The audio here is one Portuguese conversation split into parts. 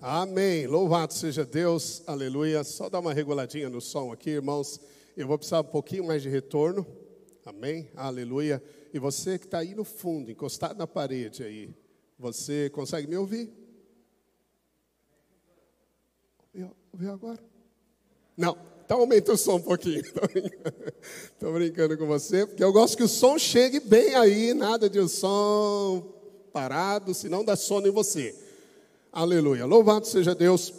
Amém. Louvado seja Deus. Aleluia. Só dar uma reguladinha no som aqui, irmãos. Eu vou precisar um pouquinho mais de retorno. Amém. Aleluia. E você que está aí no fundo, encostado na parede aí, você consegue me ouvir? Ouviu agora? Não. Então aumenta o som um pouquinho. Estou brincando com você, porque eu gosto que o som chegue bem aí, nada de o som parado, senão dá sono em você. Aleluia. Louvado seja Deus.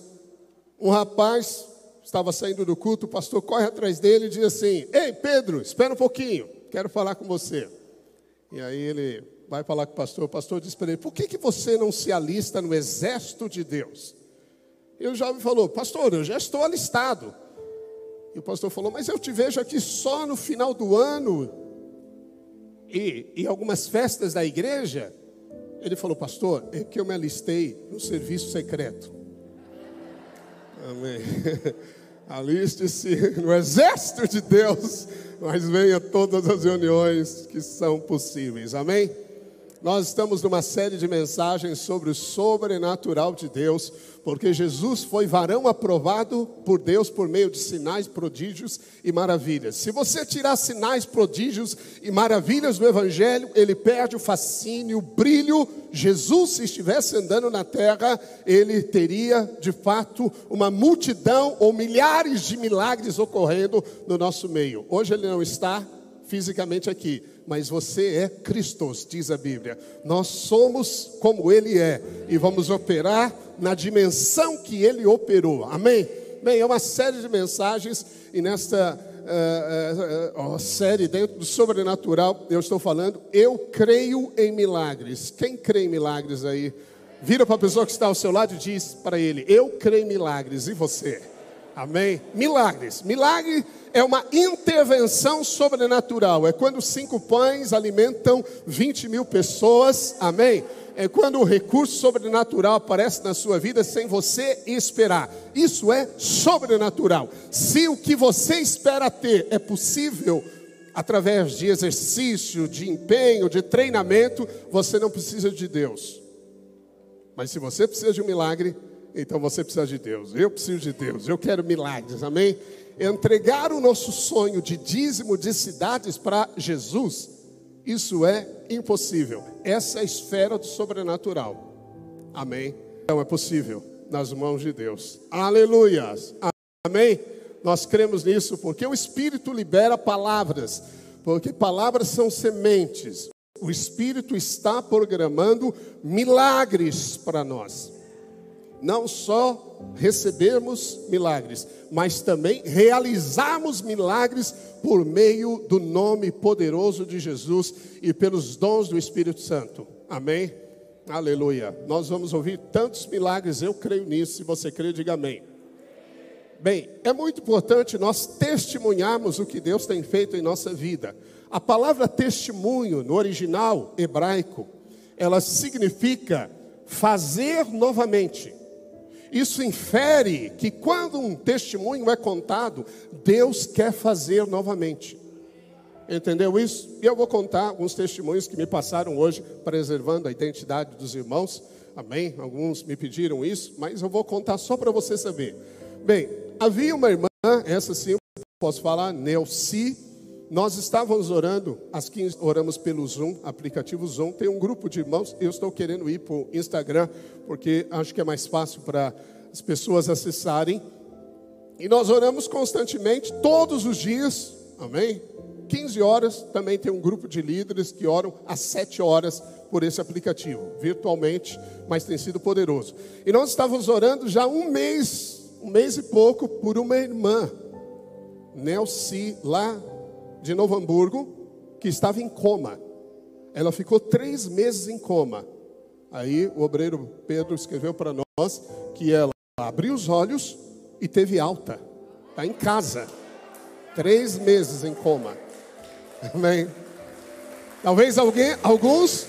Um rapaz estava saindo do culto, o pastor corre atrás dele e diz assim: Ei, Pedro, espera um pouquinho, quero falar com você. E aí ele vai falar com o pastor, o pastor diz para ele: Por que, que você não se alista no exército de Deus? E o jovem falou: Pastor, eu já estou alistado. E o pastor falou: Mas eu te vejo aqui só no final do ano e em algumas festas da igreja. Ele falou, pastor, é que eu me alistei no serviço secreto. Amém. Aliste-se no exército de Deus, mas venha todas as reuniões que são possíveis. Amém? Nós estamos numa série de mensagens sobre o sobrenatural de Deus, porque Jesus foi varão aprovado por Deus por meio de sinais, prodígios e maravilhas. Se você tirar sinais, prodígios e maravilhas do Evangelho, ele perde o fascínio, o brilho. Jesus, se estivesse andando na terra, ele teria de fato uma multidão ou milhares de milagres ocorrendo no nosso meio. Hoje ele não está fisicamente aqui, mas você é Cristo, diz a Bíblia. Nós somos como Ele é e vamos operar na dimensão que Ele operou. Amém? Bem, é uma série de mensagens e nesta uh, uh, uh, série dentro do sobrenatural eu estou falando. Eu creio em milagres. Quem crê em milagres aí? Vira para a pessoa que está ao seu lado e diz para ele: Eu creio em milagres. E você? Amém? Milagres. Milagre é uma intervenção sobrenatural. É quando cinco pães alimentam 20 mil pessoas. Amém? É quando o recurso sobrenatural aparece na sua vida sem você esperar. Isso é sobrenatural. Se o que você espera ter é possível através de exercício, de empenho, de treinamento, você não precisa de Deus. Mas se você precisa de um milagre, então você precisa de Deus. Eu preciso de Deus. Eu quero milagres. Amém? Entregar o nosso sonho de dízimo de cidades para Jesus, isso é impossível. Essa é a esfera do sobrenatural. Amém? Então é possível nas mãos de Deus. Aleluia. Amém? Nós cremos nisso porque o Espírito libera palavras, porque palavras são sementes. O Espírito está programando milagres para nós não só recebermos milagres, mas também realizarmos milagres por meio do nome poderoso de Jesus e pelos dons do Espírito Santo. Amém? Aleluia. Nós vamos ouvir tantos milagres, eu creio nisso. Se você crê, diga amém. Bem, é muito importante nós testemunharmos o que Deus tem feito em nossa vida. A palavra testemunho, no original hebraico, ela significa fazer novamente isso infere que quando um testemunho é contado, Deus quer fazer novamente. Entendeu isso? E eu vou contar alguns testemunhos que me passaram hoje, preservando a identidade dos irmãos. Amém? Alguns me pediram isso, mas eu vou contar só para você saber. Bem, havia uma irmã, essa sim posso falar, Nelci. Nós estávamos orando, às 15 oramos pelo Zoom, aplicativo Zoom. Tem um grupo de irmãos, eu estou querendo ir para o Instagram, porque acho que é mais fácil para as pessoas acessarem. E nós oramos constantemente, todos os dias, amém? 15 horas, também tem um grupo de líderes que oram às 7 horas por esse aplicativo, virtualmente, mas tem sido poderoso. E nós estávamos orando já um mês, um mês e pouco, por uma irmã, Nelci, lá de Novo Hamburgo, que estava em coma. Ela ficou três meses em coma. Aí o obreiro Pedro escreveu para nós que ela abriu os olhos e teve alta. Está em casa. Três meses em coma. Amém. Talvez alguém, alguns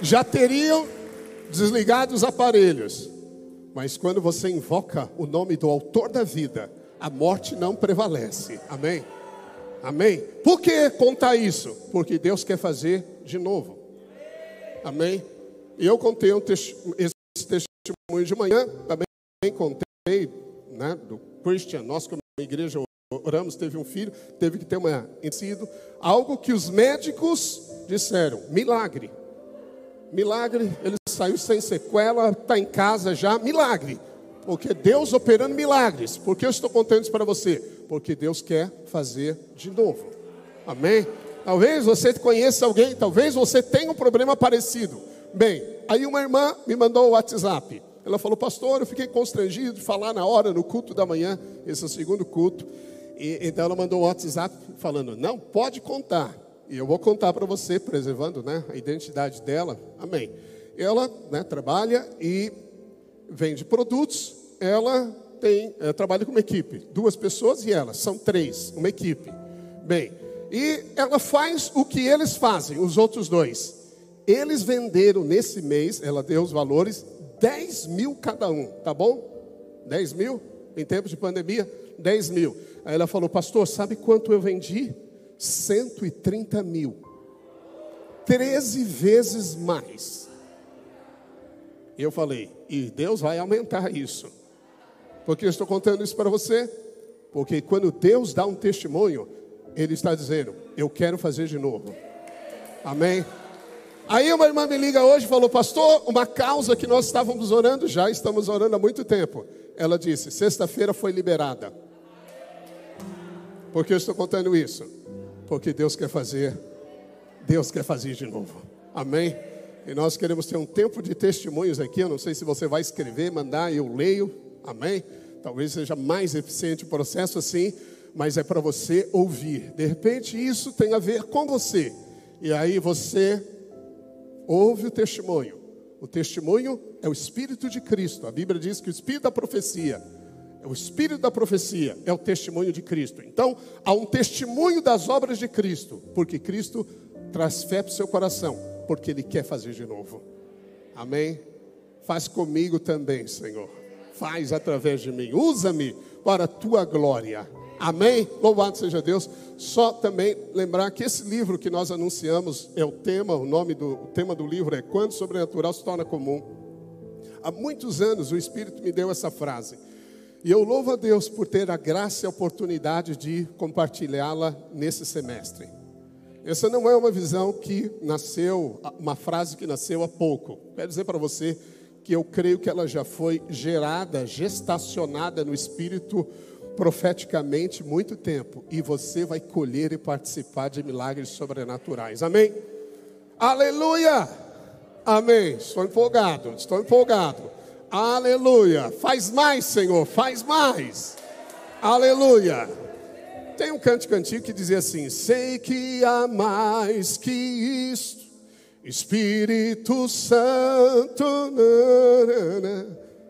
já teriam desligado os aparelhos. Mas quando você invoca o nome do autor da vida, a morte não prevalece. Amém? Amém? Por que contar isso? Porque Deus quer fazer de novo. Amém? E eu contei um esse testemunho de manhã, também contei, né, do Christian, nós como igreja oramos, teve um filho, teve que ter uma ensino, algo que os médicos disseram, milagre. Milagre, ele saiu sem sequela, está em casa já, milagre. Porque Deus operando milagres. Por que eu estou contando isso para você? Porque Deus quer fazer de novo. Amém? Talvez você conheça alguém, talvez você tenha um problema parecido. Bem, aí uma irmã me mandou o WhatsApp. Ela falou, pastor, eu fiquei constrangido de falar na hora, no culto da manhã, esse é o segundo culto. E, então ela mandou um WhatsApp falando, não, pode contar. E eu vou contar para você, preservando né, a identidade dela. Amém. Ela né, trabalha e vende produtos. Ela tem, ela trabalha com uma equipe. Duas pessoas e ela, são três, uma equipe. Bem, e ela faz o que eles fazem, os outros dois. Eles venderam nesse mês, ela deu os valores, 10 mil cada um, tá bom? 10 mil? Em tempos de pandemia, 10 mil. Aí ela falou, pastor, sabe quanto eu vendi? 130 mil. 13 vezes mais. E eu falei, e Deus vai aumentar isso. Por que eu estou contando isso para você? Porque quando Deus dá um testemunho, Ele está dizendo, eu quero fazer de novo. Amém? Aí uma irmã me liga hoje e falou, pastor, uma causa que nós estávamos orando, já estamos orando há muito tempo. Ela disse, sexta-feira foi liberada. Por que eu estou contando isso? Porque Deus quer fazer, Deus quer fazer de novo. Amém? E nós queremos ter um tempo de testemunhos aqui. Eu não sei se você vai escrever, mandar, eu leio. Amém? Talvez seja mais eficiente o processo assim, mas é para você ouvir. De repente isso tem a ver com você. E aí você ouve o testemunho. O testemunho é o Espírito de Cristo. A Bíblia diz que o Espírito da profecia, é o Espírito da profecia é o testemunho de Cristo. Então, há um testemunho das obras de Cristo, porque Cristo traz fé para o seu coração, porque Ele quer fazer de novo. Amém? Faz comigo também, Senhor. Faz através de mim. Usa-me para a tua glória. Amém? Louvado seja Deus. Só também lembrar que esse livro que nós anunciamos é o tema, o nome do o tema do livro é Quando o Sobrenatural se torna comum. Há muitos anos o Espírito me deu essa frase. E eu louvo a Deus por ter a graça e a oportunidade de compartilhá-la nesse semestre. Essa não é uma visão que nasceu, uma frase que nasceu há pouco. Quero dizer para você que eu creio que ela já foi gerada, gestacionada no Espírito profeticamente muito tempo e você vai colher e participar de milagres sobrenaturais. Amém? Aleluia! Amém. Estou empolgado, estou empolgado. Aleluia. Faz mais, Senhor, faz mais. Aleluia. Tem um canto antigo que dizia assim: Sei que há mais que isto, Espírito Santo.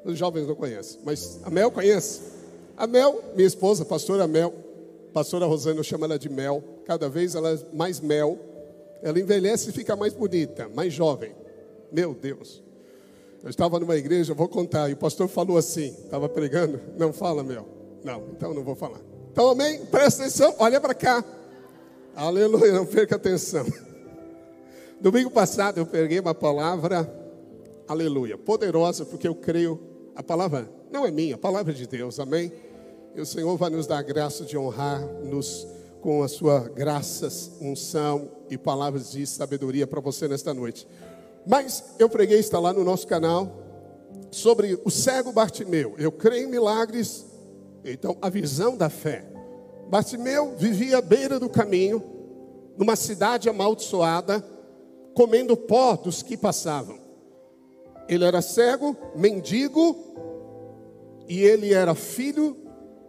Os jovens não conhecem, mas a Mel conhece. A Mel, minha esposa, pastora Mel, pastora Rosana, eu chamo ela de Mel. Cada vez ela é mais Mel. Ela envelhece e fica mais bonita, mais jovem. Meu Deus. Eu estava numa igreja, vou contar, e o pastor falou assim, estava pregando, não fala, Mel. Não, então não vou falar. Então, amém? Presta atenção, olha para cá. Aleluia, não perca atenção. Domingo passado eu peguei uma palavra, aleluia, poderosa, porque eu creio, a palavra não é minha, a palavra é de Deus, amém? E o Senhor vai nos dar a graça de honrar-nos com a sua graças, unção e palavras de sabedoria para você nesta noite. Mas eu preguei, está lá no nosso canal, sobre o cego Bartimeu. Eu creio em milagres, então a visão da fé. Bartimeu vivia à beira do caminho, numa cidade amaldiçoada, comendo pó dos que passavam. Ele era cego, mendigo, e ele era filho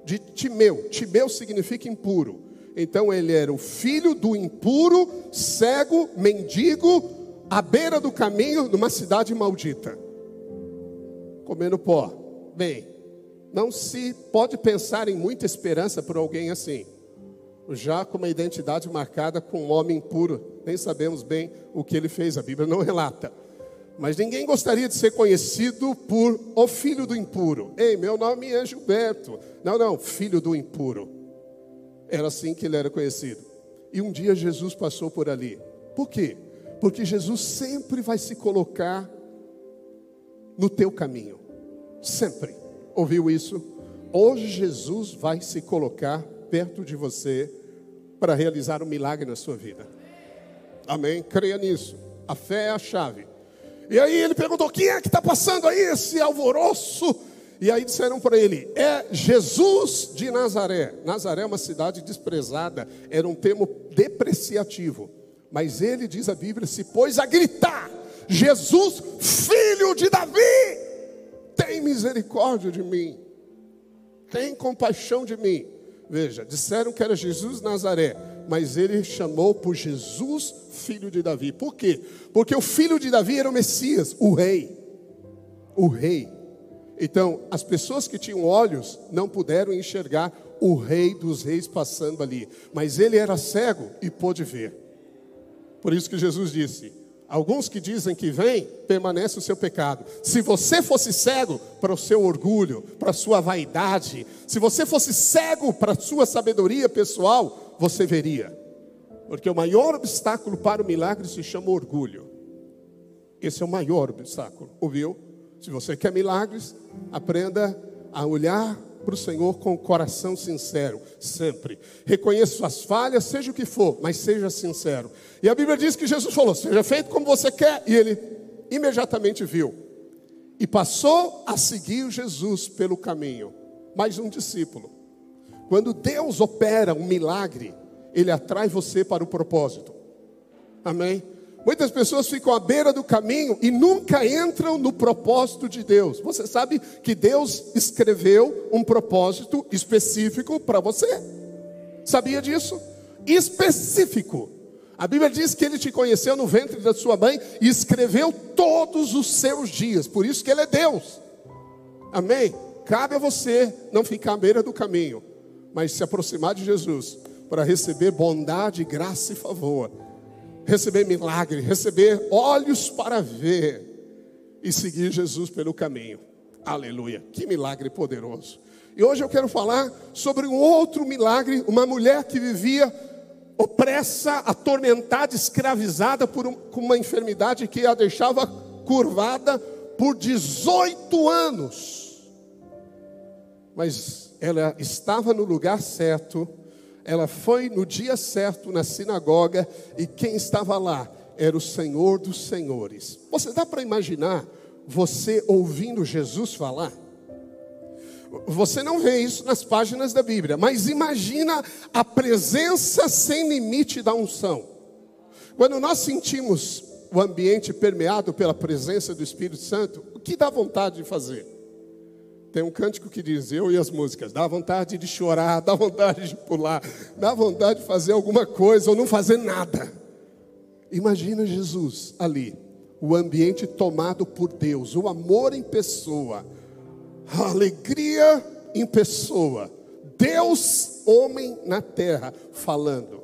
de Timeu. Timeu significa impuro. Então ele era o filho do impuro, cego, mendigo, à beira do caminho, numa cidade maldita, comendo pó. Bem, não se pode pensar em muita esperança por alguém assim, já com uma identidade marcada com um homem impuro. Nem sabemos bem o que ele fez, a Bíblia não relata. Mas ninguém gostaria de ser conhecido por o filho do impuro. Ei, meu nome é Gilberto. Não, não, filho do impuro. Era assim que ele era conhecido. E um dia Jesus passou por ali. Por quê? Porque Jesus sempre vai se colocar no teu caminho. Sempre. Ouviu isso? Hoje Jesus vai se colocar perto de você para realizar um milagre na sua vida. Amém? Creia nisso. A fé é a chave. E aí ele perguntou: quem é que está passando aí esse alvoroço? E aí disseram para ele: é Jesus de Nazaré. Nazaré é uma cidade desprezada, era um termo depreciativo. Mas ele, diz a Bíblia, se pôs a gritar: Jesus, filho de Davi, tem misericórdia de mim, tem compaixão de mim. Veja, disseram que era Jesus Nazaré, mas ele chamou por Jesus, filho de Davi. Por quê? Porque o filho de Davi era o Messias, o rei. O rei. Então, as pessoas que tinham olhos não puderam enxergar o rei dos reis passando ali, mas ele era cego e pôde ver. Por isso que Jesus disse: Alguns que dizem que vem, permanece o seu pecado. Se você fosse cego para o seu orgulho, para a sua vaidade, se você fosse cego para a sua sabedoria pessoal, você veria. Porque o maior obstáculo para o milagre se chama orgulho. Esse é o maior obstáculo, ouviu? Se você quer milagres, aprenda a olhar para o Senhor com o coração sincero, sempre. Reconheça suas falhas, seja o que for, mas seja sincero. E a Bíblia diz que Jesus falou: seja feito como você quer, e ele imediatamente viu. E passou a seguir Jesus pelo caminho. Mais um discípulo. Quando Deus opera um milagre, ele atrai você para o propósito. Amém? Muitas pessoas ficam à beira do caminho e nunca entram no propósito de Deus. Você sabe que Deus escreveu um propósito específico para você? Sabia disso? Específico. A Bíblia diz que ele te conheceu no ventre da sua mãe e escreveu todos os seus dias. Por isso que ele é Deus. Amém? Cabe a você não ficar à beira do caminho, mas se aproximar de Jesus para receber bondade, graça e favor receber milagre, receber olhos para ver e seguir Jesus pelo caminho. Aleluia, que milagre poderoso. E hoje eu quero falar sobre um outro milagre, uma mulher que vivia opressa, atormentada, escravizada por um, com uma enfermidade que a deixava curvada por 18 anos. Mas ela estava no lugar certo, ela foi no dia certo na sinagoga e quem estava lá era o Senhor dos Senhores. Você dá para imaginar você ouvindo Jesus falar? Você não vê isso nas páginas da Bíblia, mas imagina a presença sem limite da unção. Quando nós sentimos o ambiente permeado pela presença do Espírito Santo, o que dá vontade de fazer? Tem um cântico que diz: Eu e as músicas. Dá vontade de chorar, dá vontade de pular, dá vontade de fazer alguma coisa ou não fazer nada. Imagina Jesus ali, o ambiente tomado por Deus, o amor em pessoa, a alegria em pessoa, Deus, homem na terra, falando.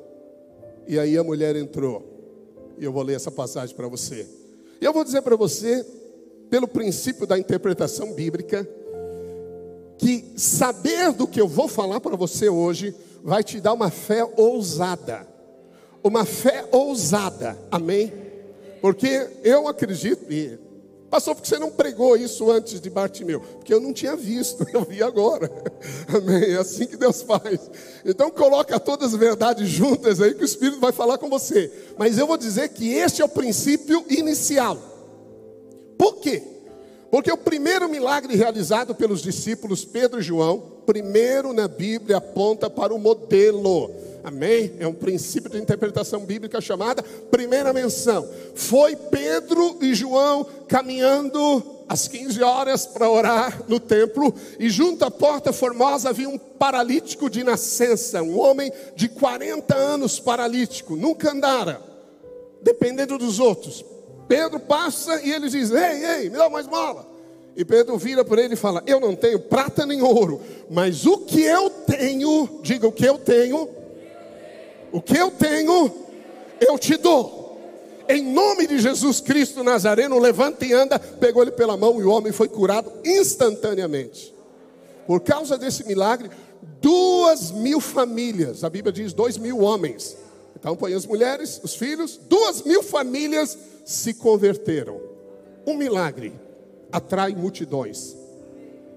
E aí a mulher entrou, e eu vou ler essa passagem para você. E eu vou dizer para você, pelo princípio da interpretação bíblica, que saber do que eu vou falar para você hoje vai te dar uma fé ousada. Uma fé ousada, amém? Porque eu acredito, e passou porque você não pregou isso antes de Bartimeu, porque eu não tinha visto, eu vi agora, amém? É assim que Deus faz. Então coloca todas as verdades juntas aí que o Espírito vai falar com você. Mas eu vou dizer que este é o princípio inicial. Por quê? Porque o primeiro milagre realizado pelos discípulos Pedro e João, primeiro na Bíblia aponta para o modelo. Amém? É um princípio de interpretação bíblica chamada primeira menção. Foi Pedro e João caminhando às 15 horas para orar no templo, e junto à porta formosa havia um paralítico de nascença, um homem de 40 anos paralítico, nunca andara, dependendo dos outros. Pedro passa e ele diz: Ei, ei, me dá mais bola. E Pedro vira por ele e fala: Eu não tenho prata nem ouro, mas o que eu tenho, diga o que eu tenho, o que eu tenho, eu te dou. Em nome de Jesus Cristo Nazareno, levanta e anda. Pegou ele pela mão e o homem foi curado instantaneamente. Por causa desse milagre, duas mil famílias, a Bíblia diz dois mil homens. Então põe as mulheres, os filhos, duas mil famílias se converteram. Um milagre atrai multidões.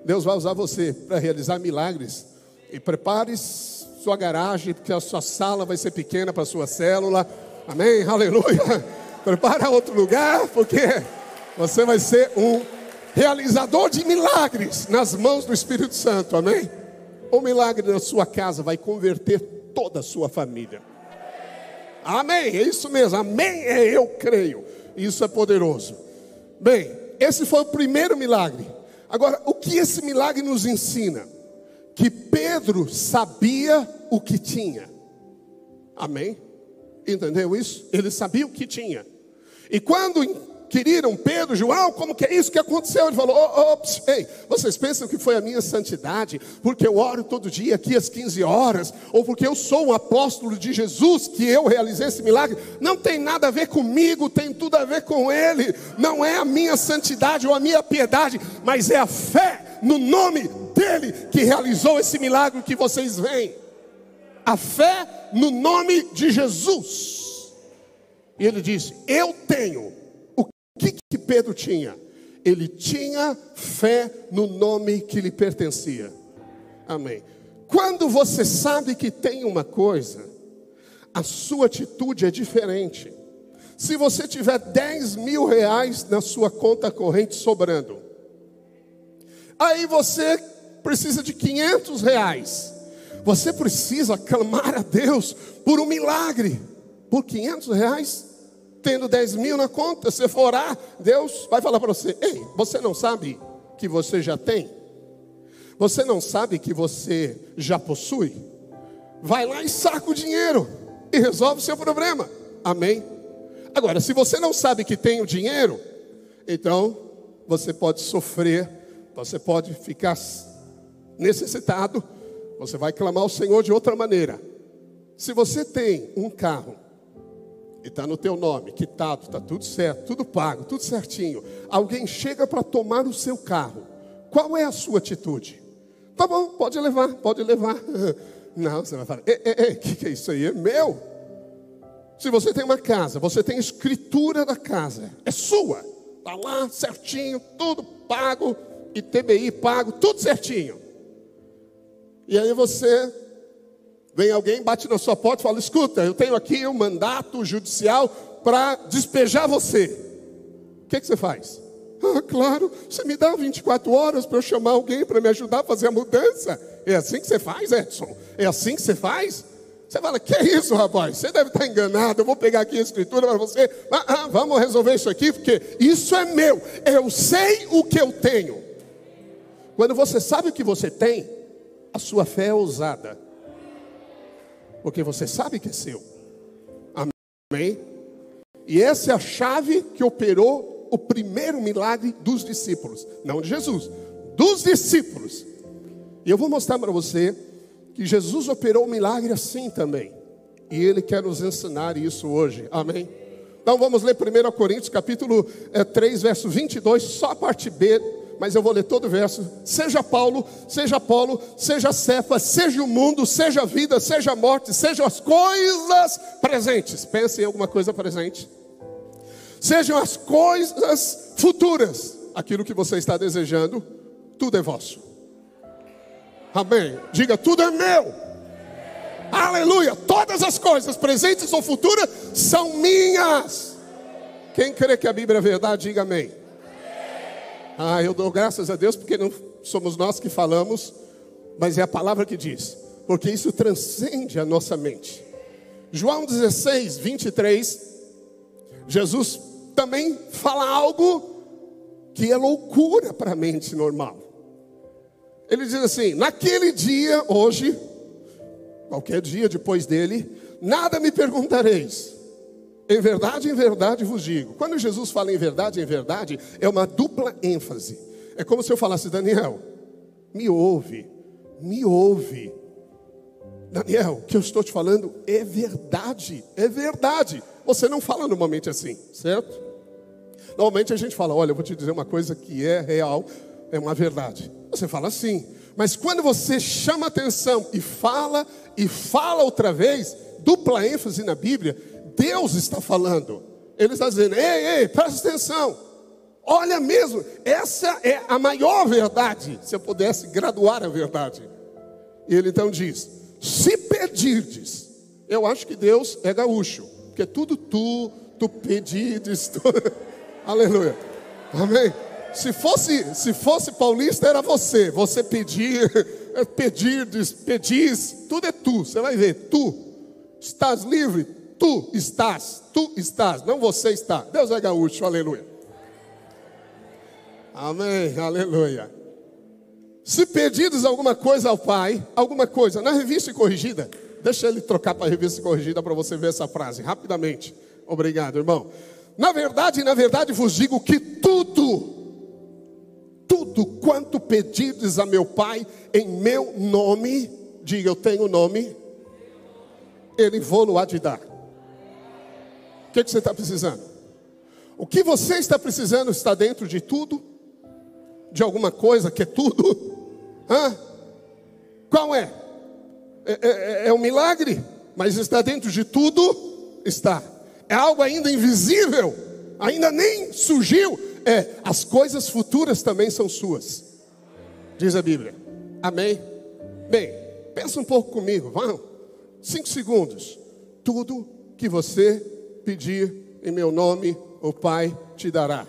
Deus vai usar você para realizar milagres. E prepare sua garagem, porque a sua sala vai ser pequena para a sua célula. Amém? Aleluia. Prepara outro lugar, porque você vai ser um realizador de milagres nas mãos do Espírito Santo. Amém? O milagre na sua casa vai converter toda a sua família. Amém. É isso mesmo. Amém. É eu creio. Isso é poderoso. Bem, esse foi o primeiro milagre. Agora, o que esse milagre nos ensina? Que Pedro sabia o que tinha. Amém? Entendeu isso? Ele sabia o que tinha. E quando queriram Pedro, João, como que é isso que aconteceu? Ele falou: oh, oh, ei, vocês pensam que foi a minha santidade, porque eu oro todo dia aqui às 15 horas, ou porque eu sou um apóstolo de Jesus que eu realizei esse milagre? Não tem nada a ver comigo, tem tudo a ver com Ele. Não é a minha santidade ou a minha piedade, mas é a fé no nome dele que realizou esse milagre que vocês veem. A fé no nome de Jesus. E ele disse: Eu tenho o que, que Pedro tinha? Ele tinha fé no nome que lhe pertencia. Amém. Quando você sabe que tem uma coisa, a sua atitude é diferente. Se você tiver 10 mil reais na sua conta corrente sobrando, aí você precisa de 500 reais. Você precisa clamar a Deus por um milagre. Por 500 reais, tendo 10 mil na conta, você for orar, Deus vai falar para você: Ei, você não sabe que você já tem? Você não sabe que você já possui? Vai lá e saca o dinheiro e resolve o seu problema. Amém? Agora, se você não sabe que tem o dinheiro, então você pode sofrer, você pode ficar necessitado, você vai clamar ao Senhor de outra maneira. Se você tem um carro e está no teu nome, quitado, está tudo certo, tudo pago, tudo certinho. Alguém chega para tomar o seu carro. Qual é a sua atitude? Tá bom, pode levar, pode levar. Não, você vai falar, o que, que é isso aí? É meu. Se você tem uma casa, você tem escritura da casa, é sua. Está lá certinho, tudo pago, e TBI pago, tudo certinho. E aí você Vem alguém, bate na sua porta e fala: escuta, eu tenho aqui um mandato judicial para despejar você. O que, que você faz? Ah, claro, você me dá 24 horas para eu chamar alguém para me ajudar a fazer a mudança. É assim que você faz, Edson? É assim que você faz? Você fala, que é isso, rapaz? Você deve estar enganado. Eu vou pegar aqui a escritura para você. Ah, ah, vamos resolver isso aqui, porque isso é meu. Eu sei o que eu tenho. Quando você sabe o que você tem, a sua fé é ousada porque você sabe que é seu. Amém? E essa é a chave que operou o primeiro milagre dos discípulos, não de Jesus, dos discípulos. E eu vou mostrar para você que Jesus operou o milagre assim também. E ele quer nos ensinar isso hoje. Amém? Então vamos ler 1 Coríntios capítulo 3, eh, verso 22, só a parte B mas eu vou ler todo o verso. Seja Paulo, seja Apolo, seja Cefa, seja o mundo, seja a vida, seja a morte, sejam as coisas presentes. Pense em alguma coisa presente. Sejam as coisas futuras. Aquilo que você está desejando, tudo é vosso. Amém. Diga, tudo é meu. Aleluia. Todas as coisas, presentes ou futuras, são minhas. Quem crê que a Bíblia é verdade, diga amém. Ah, eu dou graças a Deus porque não somos nós que falamos, mas é a palavra que diz, porque isso transcende a nossa mente. João 16, 23, Jesus também fala algo que é loucura para a mente normal. Ele diz assim: naquele dia, hoje, qualquer dia depois dele, nada me perguntareis. Em verdade, em verdade vos digo. Quando Jesus fala em verdade, em verdade, é uma dupla ênfase. É como se eu falasse, Daniel, me ouve, me ouve. Daniel, o que eu estou te falando é verdade, é verdade. Você não fala normalmente assim, certo? Normalmente a gente fala, olha, eu vou te dizer uma coisa que é real, é uma verdade. Você fala assim, mas quando você chama atenção e fala e fala outra vez, dupla ênfase na Bíblia, Deus está falando. Ele está dizendo: ei, ei, presta atenção. Olha mesmo, essa é a maior verdade, se eu pudesse graduar a verdade. E ele então diz: se pedirdes, eu acho que Deus é gaúcho, porque tudo tu, tu pedirdes, tu... aleluia, amém. Se fosse, se fosse paulista, era você, você pedir, pedirdes, pedis, tudo é tu, você vai ver, tu estás livre, tu estás, tu estás, não você está. Deus é gaúcho, aleluia. Amém, aleluia. Se pedidos alguma coisa ao Pai, alguma coisa, na revista corrigida, deixa ele trocar para a revista corrigida para você ver essa frase rapidamente. Obrigado, irmão. Na verdade, na verdade vos digo que tudo, tudo quanto pedides a meu Pai em meu nome, diga eu tenho nome, Ele vou-lo há de dar. Que, que você está precisando? O que você está precisando está dentro de tudo de alguma coisa que é tudo? Hã? Qual é? É, é? é, é um milagre, mas está dentro de tudo? Está. É algo ainda invisível, ainda nem surgiu. É, as coisas futuras também são suas, diz a Bíblia. Amém? Bem, pensa um pouco comigo, vamos. Cinco segundos. Tudo que você pedir em meu nome, o Pai te dará.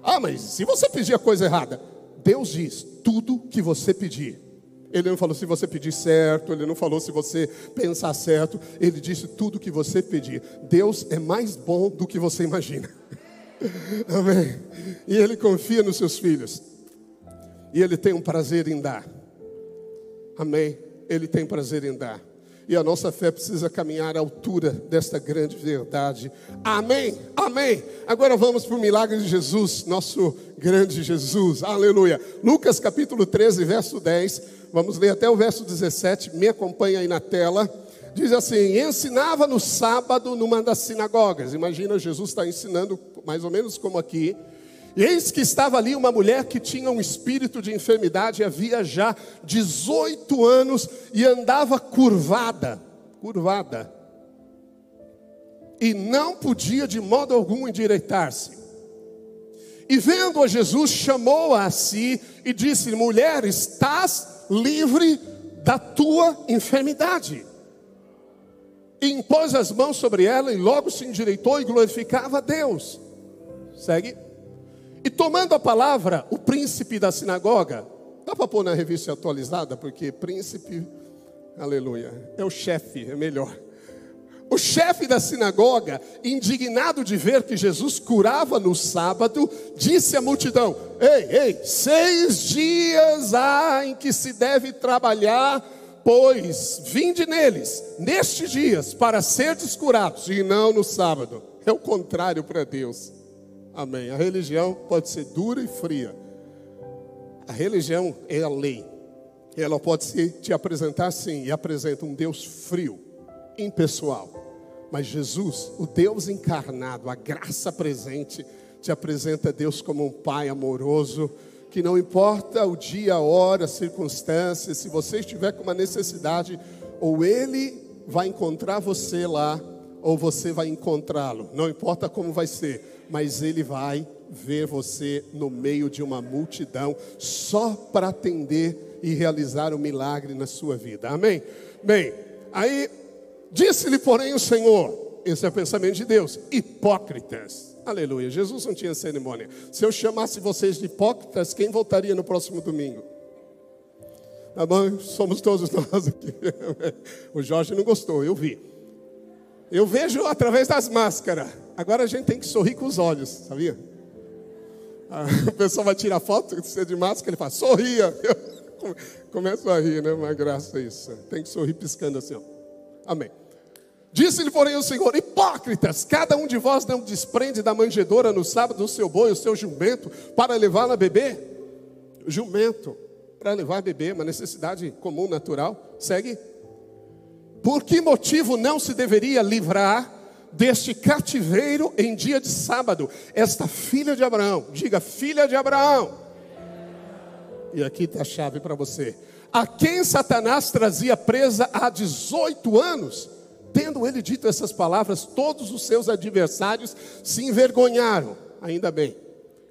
Ah, mas se você pedir a coisa errada, Deus diz: tudo que você pedir. Ele não falou se você pedir certo, ele não falou se você pensar certo, ele disse tudo que você pedir. Deus é mais bom do que você imagina. Amém. E ele confia nos seus filhos. E ele tem um prazer em dar. Amém. Ele tem prazer em dar e a nossa fé precisa caminhar à altura desta grande verdade. Amém, amém. Agora vamos para o milagre de Jesus, nosso grande Jesus, aleluia. Lucas capítulo 13, verso 10, vamos ler até o verso 17, me acompanha aí na tela. Diz assim: ensinava no sábado numa das sinagogas. Imagina, Jesus está ensinando mais ou menos como aqui. E eis que estava ali uma mulher que tinha um espírito de enfermidade, havia já 18 anos e andava curvada, curvada. E não podia de modo algum endireitar-se. E vendo a Jesus, chamou-a a si e disse: Mulher, estás livre da tua enfermidade. E impôs as mãos sobre ela e logo se endireitou e glorificava a Deus. Segue. E tomando a palavra, o príncipe da sinagoga, dá para pôr na revista atualizada, porque príncipe, aleluia, é o chefe, é melhor. O chefe da sinagoga, indignado de ver que Jesus curava no sábado, disse à multidão: Ei, ei, seis dias há em que se deve trabalhar, pois vinde neles, nestes dias, para ser curados, e não no sábado. É o contrário para Deus. Amém. A religião pode ser dura e fria. A religião é a lei. Ela pode se te apresentar sim, e apresenta um Deus frio, impessoal. Mas Jesus, o Deus encarnado, a graça presente, te apresenta Deus como um Pai amoroso, que não importa o dia, a hora, a circunstância, se você estiver com uma necessidade, ou Ele vai encontrar você lá, ou você vai encontrá-lo, não importa como vai ser mas Ele vai ver você no meio de uma multidão, só para atender e realizar o um milagre na sua vida. Amém? Bem, aí disse-lhe, porém, o Senhor, esse é o pensamento de Deus, hipócritas. Aleluia. Jesus não tinha cerimônia. Se eu chamasse vocês de hipócritas, quem voltaria no próximo domingo? Tá bom? Somos todos nós aqui. O Jorge não gostou, eu vi. Eu vejo através das máscaras. Agora a gente tem que sorrir com os olhos, sabia? A pessoa vai tirar foto, você de máscara, ele fala, sorria. Eu começo a rir, né? Mas graças a isso. Tem que sorrir piscando assim, ó. Amém. Disse-lhe, porém, o Senhor: Hipócritas, cada um de vós não desprende da manjedoura no sábado o seu boi, o seu jumento, para levá-lo a beber? Jumento, para levar a beber, uma necessidade comum, natural. Segue. Por que motivo não se deveria livrar deste cativeiro em dia de sábado? Esta filha de Abraão, diga filha de Abraão. E aqui está a chave para você. A quem Satanás trazia presa há 18 anos, tendo ele dito essas palavras, todos os seus adversários se envergonharam, ainda bem.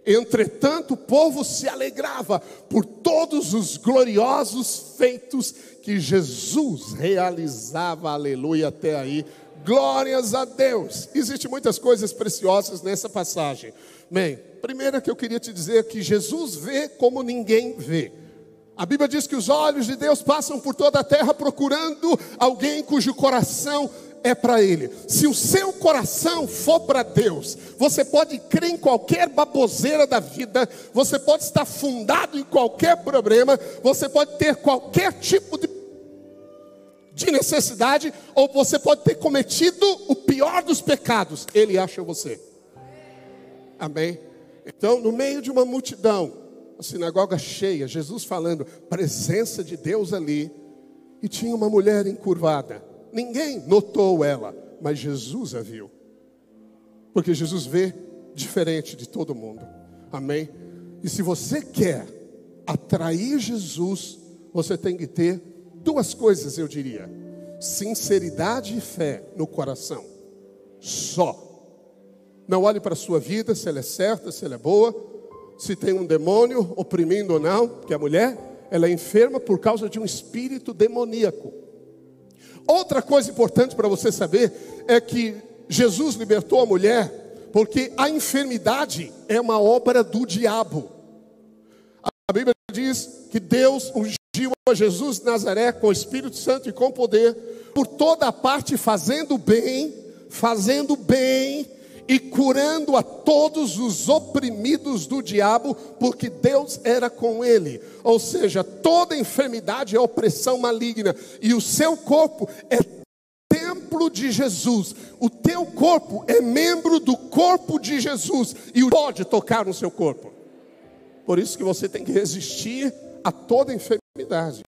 Entretanto, o povo se alegrava por todos os gloriosos feitos que Jesus realizava. Aleluia, até aí. Glórias a Deus. Existem muitas coisas preciosas nessa passagem. Bem, primeira que eu queria te dizer é que Jesus vê como ninguém vê. A Bíblia diz que os olhos de Deus passam por toda a terra procurando alguém cujo coração é para Ele. Se o seu coração for para Deus, você pode crer em qualquer baboseira da vida, você pode estar fundado em qualquer problema, você pode ter qualquer tipo de, de necessidade, ou você pode ter cometido o pior dos pecados, Ele acha você. Amém? Então, no meio de uma multidão, a sinagoga cheia, Jesus falando, presença de Deus ali, e tinha uma mulher encurvada. Ninguém notou ela, mas Jesus a viu. Porque Jesus vê diferente de todo mundo. Amém? E se você quer atrair Jesus, você tem que ter duas coisas, eu diria: sinceridade e fé no coração. Só. Não olhe para a sua vida, se ela é certa, se ela é boa, se tem um demônio oprimindo ou não, porque a mulher, ela é enferma por causa de um espírito demoníaco. Outra coisa importante para você saber é que Jesus libertou a mulher porque a enfermidade é uma obra do diabo. Bíblia diz que Deus ungiu a Jesus de Nazaré com o Espírito Santo e com poder, por toda a parte fazendo bem, fazendo bem e curando a todos os oprimidos do diabo, porque Deus era com ele. Ou seja, toda enfermidade é opressão maligna, e o seu corpo é templo de Jesus. O teu corpo é membro do corpo de Jesus e pode tocar no seu corpo. Por isso que você tem que resistir a toda enfermidade.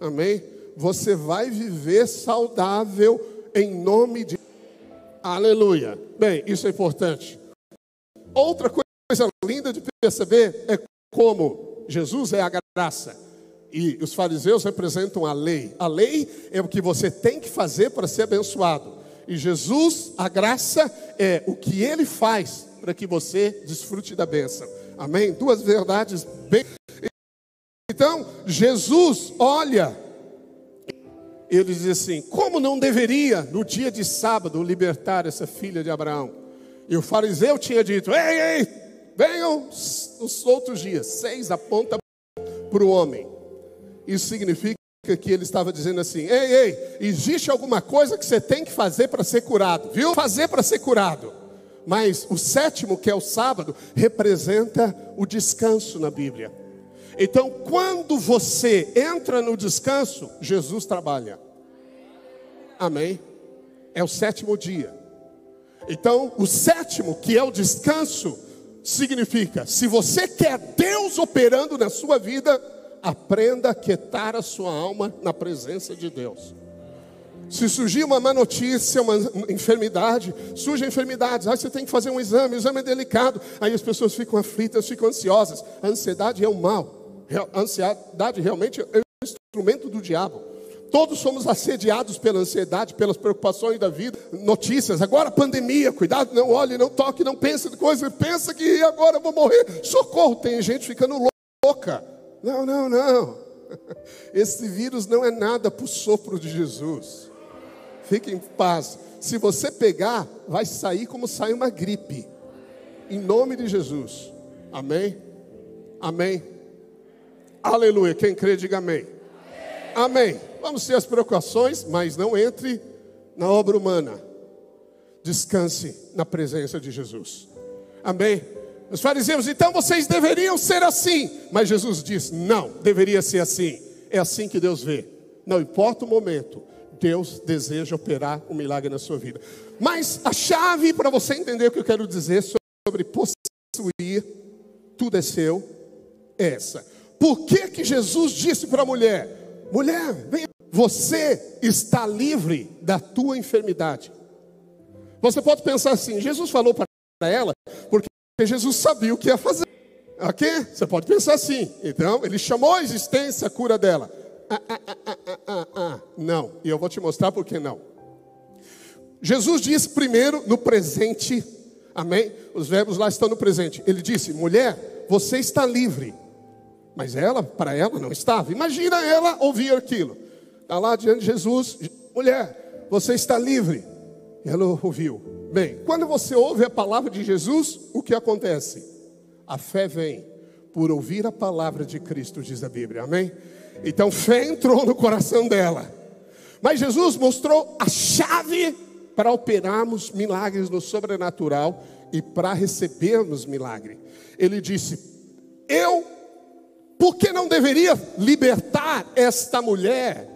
Amém? Você vai viver saudável em nome de Aleluia. Bem, isso é importante. Outra coisa linda de perceber é como Jesus é a graça e os fariseus representam a lei. A lei é o que você tem que fazer para ser abençoado. E Jesus, a graça, é o que ele faz para que você desfrute da bênção. Amém? Duas verdades bem. Então, Jesus olha ele diz assim: como não deveria, no dia de sábado, libertar essa filha de Abraão? E o fariseu tinha dito: ei, ei, venham os outros dias, seis aponta para o homem. Isso significa que ele estava dizendo assim: ei, ei, existe alguma coisa que você tem que fazer para ser curado, viu? Fazer para ser curado. Mas o sétimo, que é o sábado, representa o descanso na Bíblia. Então, quando você entra no descanso, Jesus trabalha. Amém? É o sétimo dia. Então, o sétimo, que é o descanso, significa: se você quer Deus operando na sua vida, aprenda a quietar a sua alma na presença de Deus. Se surgir uma má notícia, uma enfermidade, surge enfermidades, aí você tem que fazer um exame, o exame é delicado, aí as pessoas ficam aflitas, ficam ansiosas. A ansiedade é o mal. A ansiedade realmente é um instrumento do diabo. Todos somos assediados pela ansiedade, pelas preocupações da vida, notícias. Agora pandemia, cuidado, não olhe, não toque, não pense de coisa, pensa que agora eu vou morrer. Socorro, tem gente ficando louca. Não, não, não. Esse vírus não é nada para o sopro de Jesus. Fique em paz. Se você pegar, vai sair como sai uma gripe. Em nome de Jesus. Amém? Amém. Aleluia. Quem crê, diga amém. Amém. Vamos ter as preocupações, mas não entre na obra humana. Descanse na presença de Jesus. Amém. Os fariseus, então vocês deveriam ser assim. Mas Jesus diz: não, deveria ser assim. É assim que Deus vê. Não importa o momento, Deus deseja operar um milagre na sua vida. Mas a chave para você entender o que eu quero dizer sobre possuir, tudo é seu, é essa. Por que, que Jesus disse para a mulher: mulher, vem, você está livre da tua enfermidade. Você pode pensar assim: Jesus falou para ela, porque Jesus sabia o que ia fazer. Ok? Você pode pensar assim. Então, ele chamou a existência a cura dela. Ah, ah, ah, não, e eu vou te mostrar por que não. Jesus disse primeiro no presente Amém? Os verbos lá estão no presente. Ele disse: mulher, você está livre. Mas ela, para ela, não estava. Imagina ela ouvir aquilo. Está lá diante de Jesus: mulher, você está livre. E ela ouviu. Bem, quando você ouve a palavra de Jesus, o que acontece? A fé vem por ouvir a palavra de Cristo, diz a Bíblia. Amém? Então, fé entrou no coração dela. Mas Jesus mostrou a chave para operarmos milagres no sobrenatural e para recebermos milagre. Ele disse: Eu, por que não deveria libertar esta mulher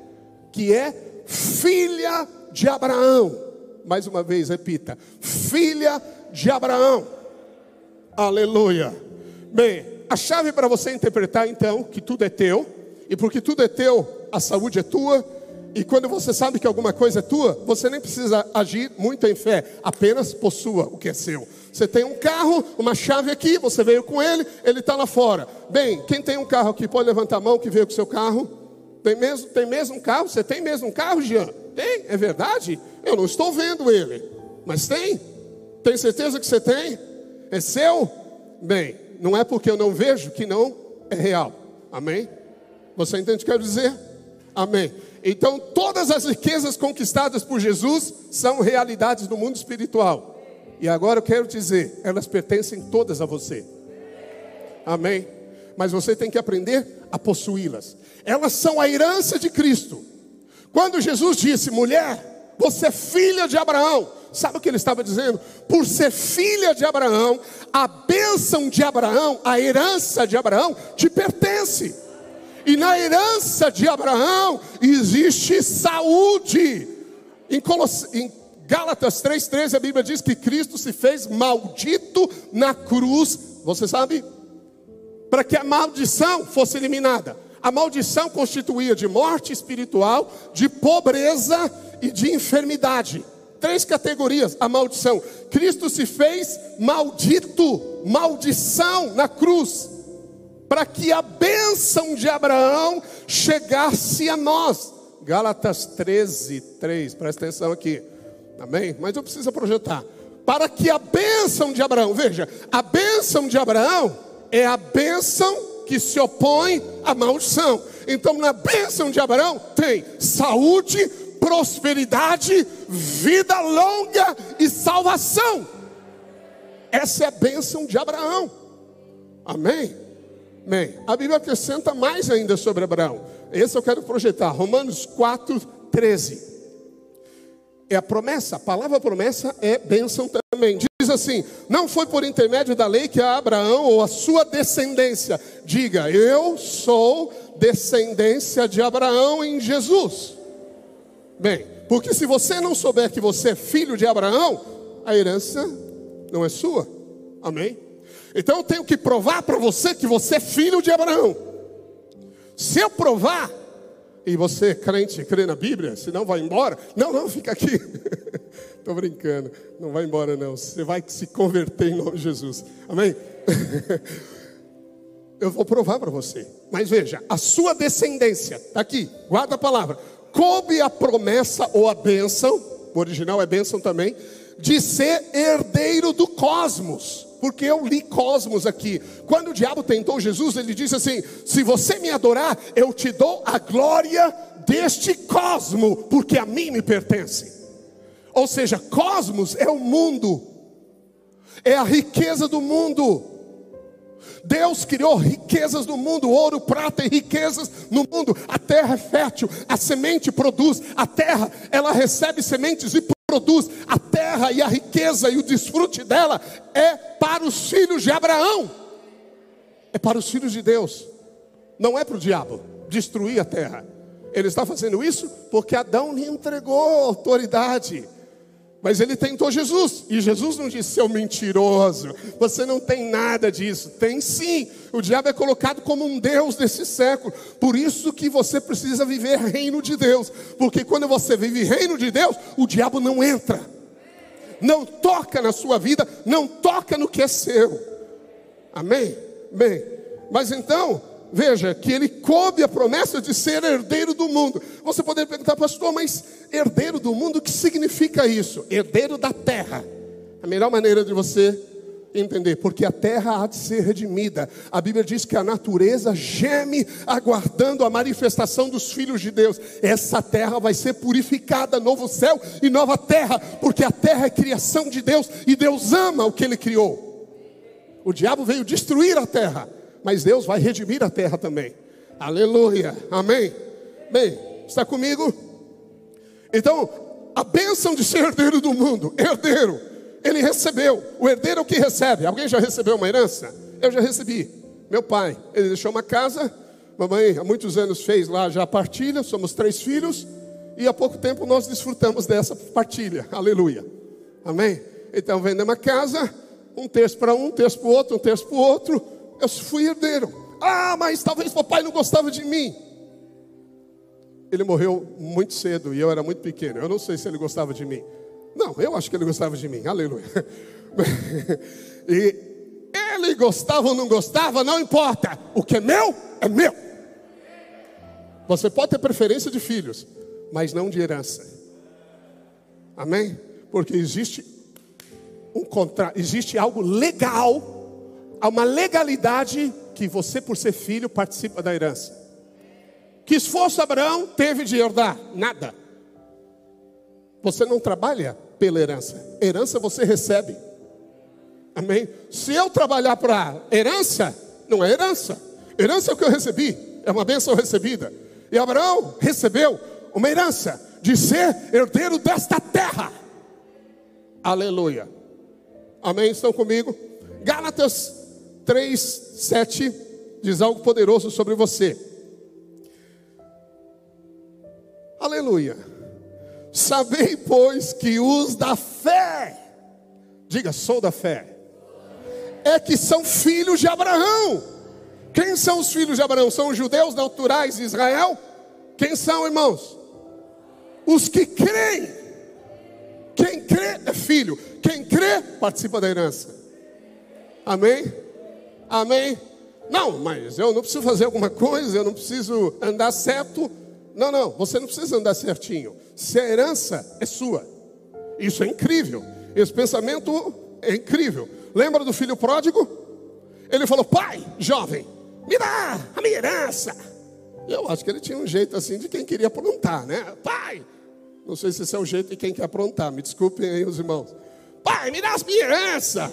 que é filha de Abraão? Mais uma vez, repita: filha de Abraão. Aleluia. Bem, a chave para você interpretar então que tudo é teu, e porque tudo é teu, a saúde é tua, e quando você sabe que alguma coisa é tua, você nem precisa agir muito em fé, apenas possua o que é seu. Você tem um carro, uma chave aqui, você veio com ele, ele está lá fora. Bem, quem tem um carro aqui, pode levantar a mão que veio com seu carro. Tem mesmo, tem mesmo um carro? Você tem mesmo um carro, Jean? Tem, é verdade? Eu não estou vendo ele, mas tem. Tem certeza que você tem? É seu? Bem, não é porque eu não vejo que não é real. Amém? Você entende o que eu quero dizer? Amém. Então, todas as riquezas conquistadas por Jesus são realidades do mundo espiritual. E agora eu quero dizer, elas pertencem todas a você. Amém. Mas você tem que aprender a possuí-las. Elas são a herança de Cristo. Quando Jesus disse, mulher, você é filha de Abraão, sabe o que ele estava dizendo? Por ser filha de Abraão, a bênção de Abraão, a herança de Abraão, te pertence. E na herança de Abraão existe saúde. Em, Coloss... em Gálatas 3,13 a Bíblia diz que Cristo se fez maldito na cruz. Você sabe? Para que a maldição fosse eliminada. A maldição constituía de morte espiritual, de pobreza e de enfermidade. Três categorias, a maldição. Cristo se fez maldito, maldição na cruz para que a bênção de Abraão chegasse a nós. Gálatas 13, 3, presta atenção aqui, amém? Mas eu preciso projetar. Para que a bênção de Abraão, veja, a bênção de Abraão é a bênção que se opõe à maldição. Então, na bênção de Abraão tem saúde, prosperidade, vida longa e salvação. Essa é a bênção de Abraão. Amém? Amém. A Bíblia acrescenta mais ainda sobre Abraão. Esse eu quero projetar. Romanos 4, 13. É a promessa, a palavra promessa é bênção também. Diz assim: Não foi por intermédio da lei que a Abraão ou a sua descendência diga, Eu sou descendência de Abraão em Jesus. Bem, porque se você não souber que você é filho de Abraão, a herança não é sua. Amém? Então eu tenho que provar para você que você é filho de Abraão. Se eu provar, e você, crente, crê na Bíblia, senão vai embora. Não, não, fica aqui. Estou brincando. Não vai embora, não. Você vai se converter em nome de Jesus. Amém? eu vou provar para você. Mas veja, a sua descendência, está aqui, guarda a palavra. Coube a promessa ou a bênção, o original é bênção também, de ser herdeiro do cosmos porque eu li Cosmos aqui. Quando o diabo tentou Jesus, ele disse assim: Se você me adorar, eu te dou a glória deste cosmo, porque a mim me pertence. Ou seja, cosmos é o mundo, é a riqueza do mundo. Deus criou riquezas no mundo, ouro, prata e riquezas no mundo. A terra é fértil, a semente produz, a terra ela recebe sementes e produz, a terra e a riqueza e o desfrute dela é para os filhos de Abraão, é para os filhos de Deus, não é para o diabo destruir a terra. Ele está fazendo isso porque Adão lhe entregou autoridade. Mas ele tentou Jesus, e Jesus não disse, seu mentiroso, você não tem nada disso. Tem sim, o diabo é colocado como um Deus desse século, por isso que você precisa viver reino de Deus, porque quando você vive reino de Deus, o diabo não entra, não toca na sua vida, não toca no que é seu. Amém? Bem, mas então, veja que ele coube a promessa de ser herdeiro do mundo. Você poderia perguntar, pastor, mas herdeiro do mundo, o que significa isso? Herdeiro da terra. A melhor maneira de você entender, porque a terra há de ser redimida. A Bíblia diz que a natureza geme aguardando a manifestação dos filhos de Deus. Essa terra vai ser purificada, novo céu e nova terra, porque a terra é criação de Deus e Deus ama o que ele criou. O diabo veio destruir a terra, mas Deus vai redimir a terra também. Aleluia. Amém. Bem, está comigo? Então, a bênção de ser herdeiro do mundo, herdeiro ele recebeu. O herdeiro é o que recebe. Alguém já recebeu uma herança? Eu já recebi. Meu pai, ele deixou uma casa. Mamãe, há muitos anos, fez lá já a partilha. Somos três filhos. E há pouco tempo nós desfrutamos dessa partilha. Aleluia. Amém? Então, vendemos a casa. Um terço para um, um terço para o outro, um terço para o outro. Eu fui herdeiro. Ah, mas talvez papai não gostava de mim. Ele morreu muito cedo e eu era muito pequeno. Eu não sei se ele gostava de mim. Não, eu acho que ele gostava de mim, aleluia. E ele gostava ou não gostava, não importa. O que é meu, é meu. Você pode ter preferência de filhos, mas não de herança. Amém? Porque existe um contrato, existe algo legal, há uma legalidade que você, por ser filho, participa da herança. Que esforço Abraão teve de herdar? Nada. Você não trabalha pela herança. Herança você recebe. Amém? Se eu trabalhar para herança, não é herança. Herança é o que eu recebi, é uma bênção recebida. E Abraão recebeu uma herança de ser herdeiro desta terra. Aleluia. Amém? Estão comigo? Gálatas 3, 7 diz algo poderoso sobre você. Aleluia. Sabei, pois, que os da fé, diga, sou da fé, é que são filhos de Abraão. Quem são os filhos de Abraão? São os judeus naturais de Israel? Quem são, irmãos? Os que creem. Quem crê é filho. Quem crê participa da herança. Amém? Amém? Não, mas eu não preciso fazer alguma coisa, eu não preciso andar certo. Não, não, você não precisa andar certinho. Se a herança é sua, isso é incrível. Esse pensamento é incrível. Lembra do filho pródigo? Ele falou: Pai, jovem, me dá a minha herança. Eu acho que ele tinha um jeito assim de quem queria aprontar, né? Pai, não sei se esse é o jeito de quem quer aprontar, me desculpem aí os irmãos. Pai, me dá a minha herança.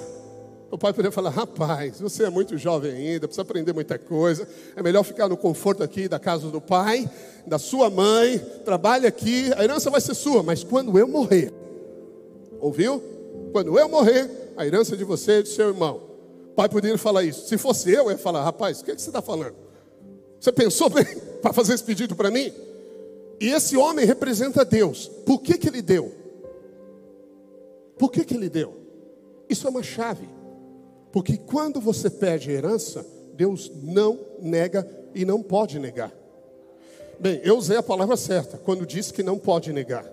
O pai poderia falar: rapaz, você é muito jovem ainda, precisa aprender muita coisa. É melhor ficar no conforto aqui da casa do pai, da sua mãe. Trabalhe aqui, a herança vai ser sua, mas quando eu morrer, ouviu? Quando eu morrer, a herança de você e do seu irmão. O pai poderia falar isso. Se fosse eu, eu ia falar: rapaz, o que, é que você está falando? Você pensou bem para fazer esse pedido para mim? E esse homem representa Deus. Por que, que ele deu? Por que, que ele deu? Isso é uma chave. Porque quando você pede herança, Deus não nega e não pode negar. Bem, eu usei a palavra certa quando disse que não pode negar.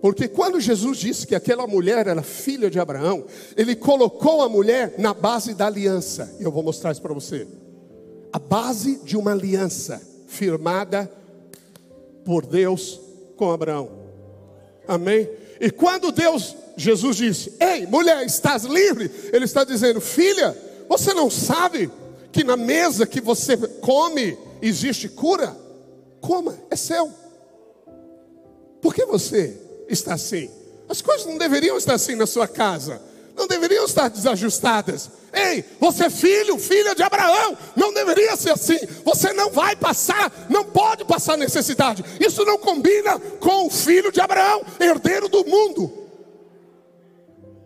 Porque quando Jesus disse que aquela mulher era filha de Abraão, ele colocou a mulher na base da aliança. E eu vou mostrar isso para você. A base de uma aliança firmada por Deus com Abraão. Amém? E quando Deus Jesus disse: Ei, mulher, estás livre? Ele está dizendo: Filha, você não sabe que na mesa que você come existe cura? Coma, é seu. Por que você está assim? As coisas não deveriam estar assim na sua casa, não deveriam estar desajustadas. Ei, você é filho, filha de Abraão, não deveria ser assim. Você não vai passar, não pode passar necessidade. Isso não combina com o filho de Abraão, herdeiro do mundo.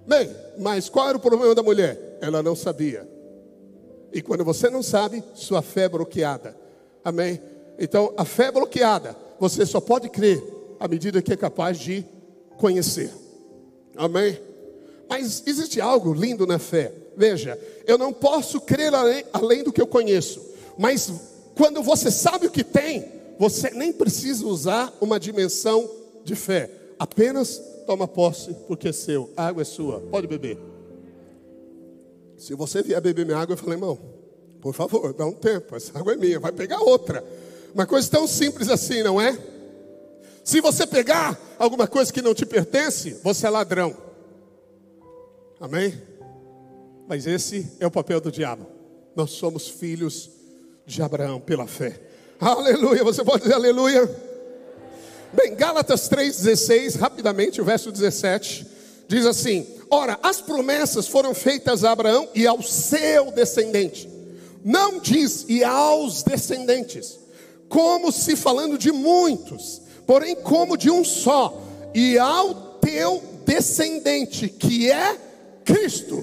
Bem, mas qual era o problema da mulher? Ela não sabia. E quando você não sabe, sua fé é bloqueada. Amém? Então, a fé é bloqueada, você só pode crer à medida que é capaz de conhecer. Amém? Mas existe algo lindo na fé. Veja, eu não posso crer além, além do que eu conheço. Mas quando você sabe o que tem, você nem precisa usar uma dimensão de fé. Apenas toma posse, porque é seu, a água é sua, pode beber. Se você vier beber minha água, eu falei, irmão, por favor, dá um tempo, essa água é minha, vai pegar outra. Uma coisa tão simples assim, não é? Se você pegar alguma coisa que não te pertence, você é ladrão. Amém? Mas esse é o papel do diabo. Nós somos filhos de Abraão pela fé. Aleluia. Você pode dizer aleluia? Bem, Gálatas 3,16, rapidamente, o verso 17, diz assim: Ora, as promessas foram feitas a Abraão e ao seu descendente. Não diz e aos descendentes, como se falando de muitos, porém como de um só, e ao teu descendente, que é Cristo.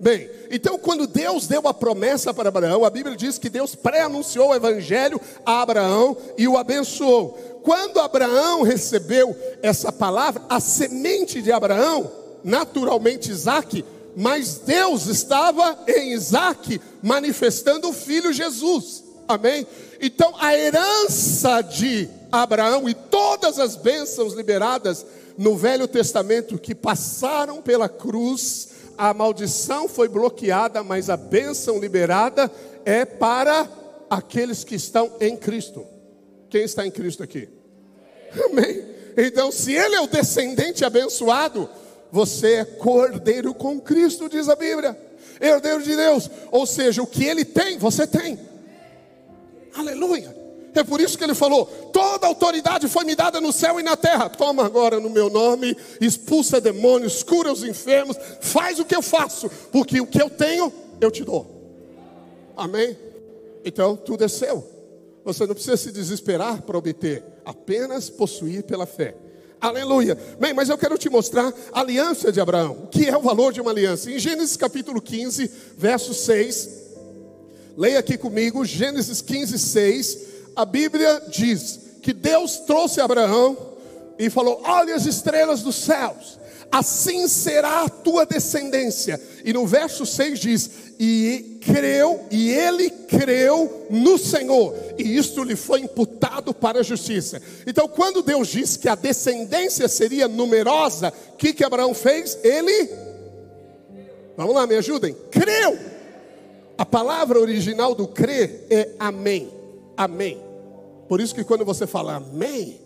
Bem, então quando Deus deu a promessa para Abraão, a Bíblia diz que Deus pré-anunciou o evangelho a Abraão e o abençoou. Quando Abraão recebeu essa palavra, a semente de Abraão naturalmente Isaac, mas Deus estava em Isaac manifestando o filho Jesus. Amém? Então a herança de Abraão e todas as bênçãos liberadas no Velho Testamento que passaram pela cruz, a maldição foi bloqueada, mas a bênção liberada é para aqueles que estão em Cristo. Quem está em Cristo aqui? Amém. Então, se ele é o descendente abençoado, você é cordeiro com Cristo, diz a Bíblia. Herdeiro de Deus. Ou seja, o que ele tem, você tem. Aleluia. É por isso que ele falou: toda autoridade foi me dada no céu e na terra. Toma agora no meu nome, expulsa demônios, cura os enfermos, faz o que eu faço, porque o que eu tenho, eu te dou. Amém? Então, tudo é seu. Você não precisa se desesperar para obter, apenas possuir pela fé. Aleluia. Bem, mas eu quero te mostrar a aliança de Abraão. O que é o valor de uma aliança? Em Gênesis capítulo 15, verso 6. Leia aqui comigo, Gênesis 15, 6. A Bíblia diz que Deus trouxe Abraão e falou: Olha as estrelas dos céus, assim será a tua descendência. E no verso 6 diz: E creu, e ele creu no Senhor, e isto lhe foi imputado para a justiça. Então, quando Deus disse que a descendência seria numerosa, o que, que Abraão fez? Ele, vamos lá, me ajudem, creu. A palavra original do crer é amém. Amém. Por isso que quando você fala amém,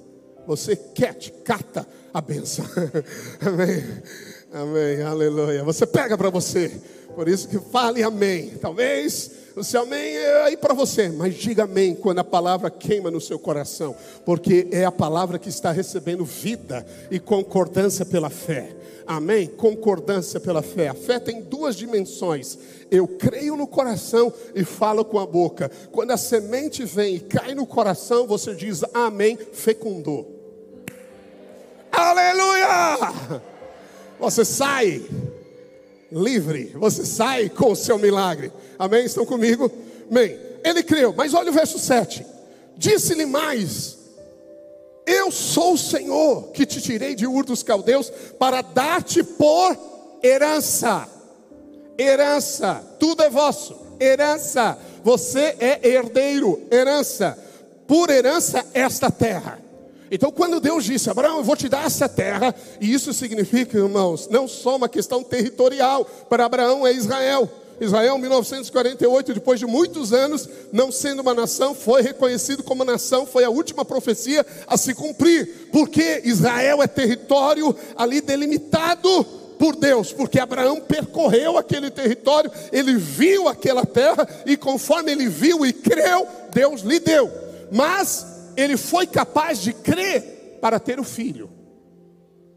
você quer, cata a benção. amém. Amém. Aleluia. Você pega para você. Por isso que fale amém. Talvez o seu amém é aí para você, mas diga amém quando a palavra queima no seu coração, porque é a palavra que está recebendo vida e concordância pela fé. Amém? Concordância pela fé. A fé tem duas dimensões. Eu creio no coração e falo com a boca. Quando a semente vem e cai no coração, você diz amém, fecundou. Aleluia! Você sai livre, você sai com o seu milagre. Amém? Estão comigo? Bem, ele creu, mas olha o verso 7. Disse-lhe mais: Eu sou o Senhor que te tirei de Ur dos Caldeus para dar-te por herança. Herança, tudo é vosso. Herança, você é herdeiro, herança. Por herança esta terra. Então, quando Deus disse, Abraão, eu vou te dar essa terra, e isso significa, irmãos, não só uma questão territorial, para Abraão é Israel. Israel, em 1948, depois de muitos anos, não sendo uma nação, foi reconhecido como nação, foi a última profecia a se cumprir, porque Israel é território ali delimitado por Deus, porque Abraão percorreu aquele território, ele viu aquela terra, e conforme ele viu e creu, Deus lhe deu. Mas ele foi capaz de crer para ter o filho.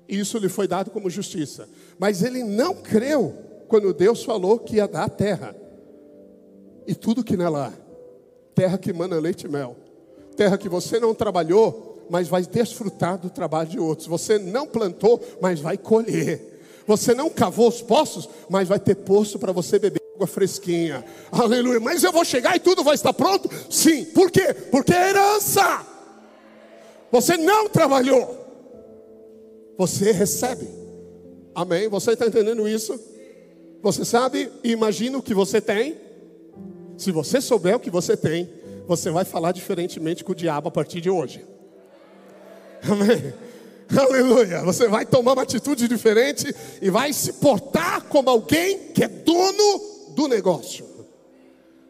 E isso lhe foi dado como justiça. Mas ele não creu quando Deus falou que ia dar a terra. E tudo que nela há. Terra que mana leite e mel. Terra que você não trabalhou, mas vai desfrutar do trabalho de outros. Você não plantou, mas vai colher. Você não cavou os poços, mas vai ter poço para você beber água fresquinha. Aleluia. Mas eu vou chegar e tudo vai estar pronto? Sim. Por quê? Porque é herança. Você não trabalhou. Você recebe. Amém? Você está entendendo isso? Você sabe imagina o que você tem. Se você souber o que você tem, você vai falar diferentemente com o diabo a partir de hoje. Amém? Aleluia. Você vai tomar uma atitude diferente e vai se portar como alguém que é dono do negócio.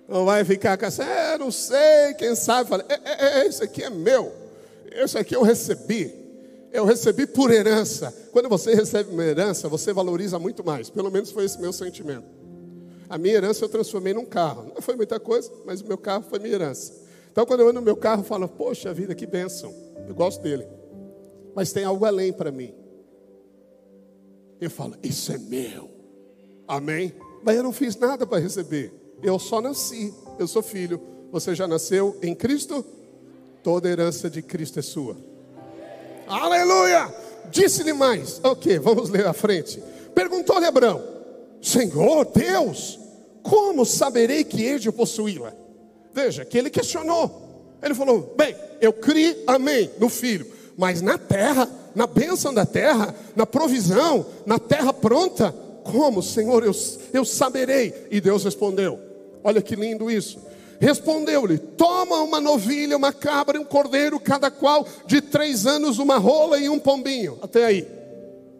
Não vai ficar com essa, é, não sei, quem sabe, fala, é, é, é, isso aqui é meu, isso aqui eu recebi, eu recebi por herança. Quando você recebe uma herança, você valoriza muito mais. Pelo menos foi esse meu sentimento. A minha herança eu transformei num carro. Não foi muita coisa, mas o meu carro foi minha herança. Então, quando eu ando no meu carro, eu falo: Poxa vida, que bênção. Eu gosto dele. Mas tem algo além para mim. Eu falo: Isso é meu. Amém? Mas eu não fiz nada para receber. Eu só nasci. Eu sou filho. Você já nasceu em Cristo? Toda herança de Cristo é sua. Aleluia! Disse-lhe mais. Ok, vamos ler à frente. Perguntou-lhe Abraão: Senhor Deus, como saberei que hei de possuí-la? Veja, que ele questionou. Ele falou: Bem, eu criei, amém, no filho, mas na terra, na bênção da terra, na provisão, na terra pronta, como, Senhor, eu, eu saberei? E Deus respondeu: Olha que lindo isso. Respondeu-lhe: Toma uma novilha, uma cabra e um cordeiro, cada qual de três anos, uma rola e um pombinho. Até aí.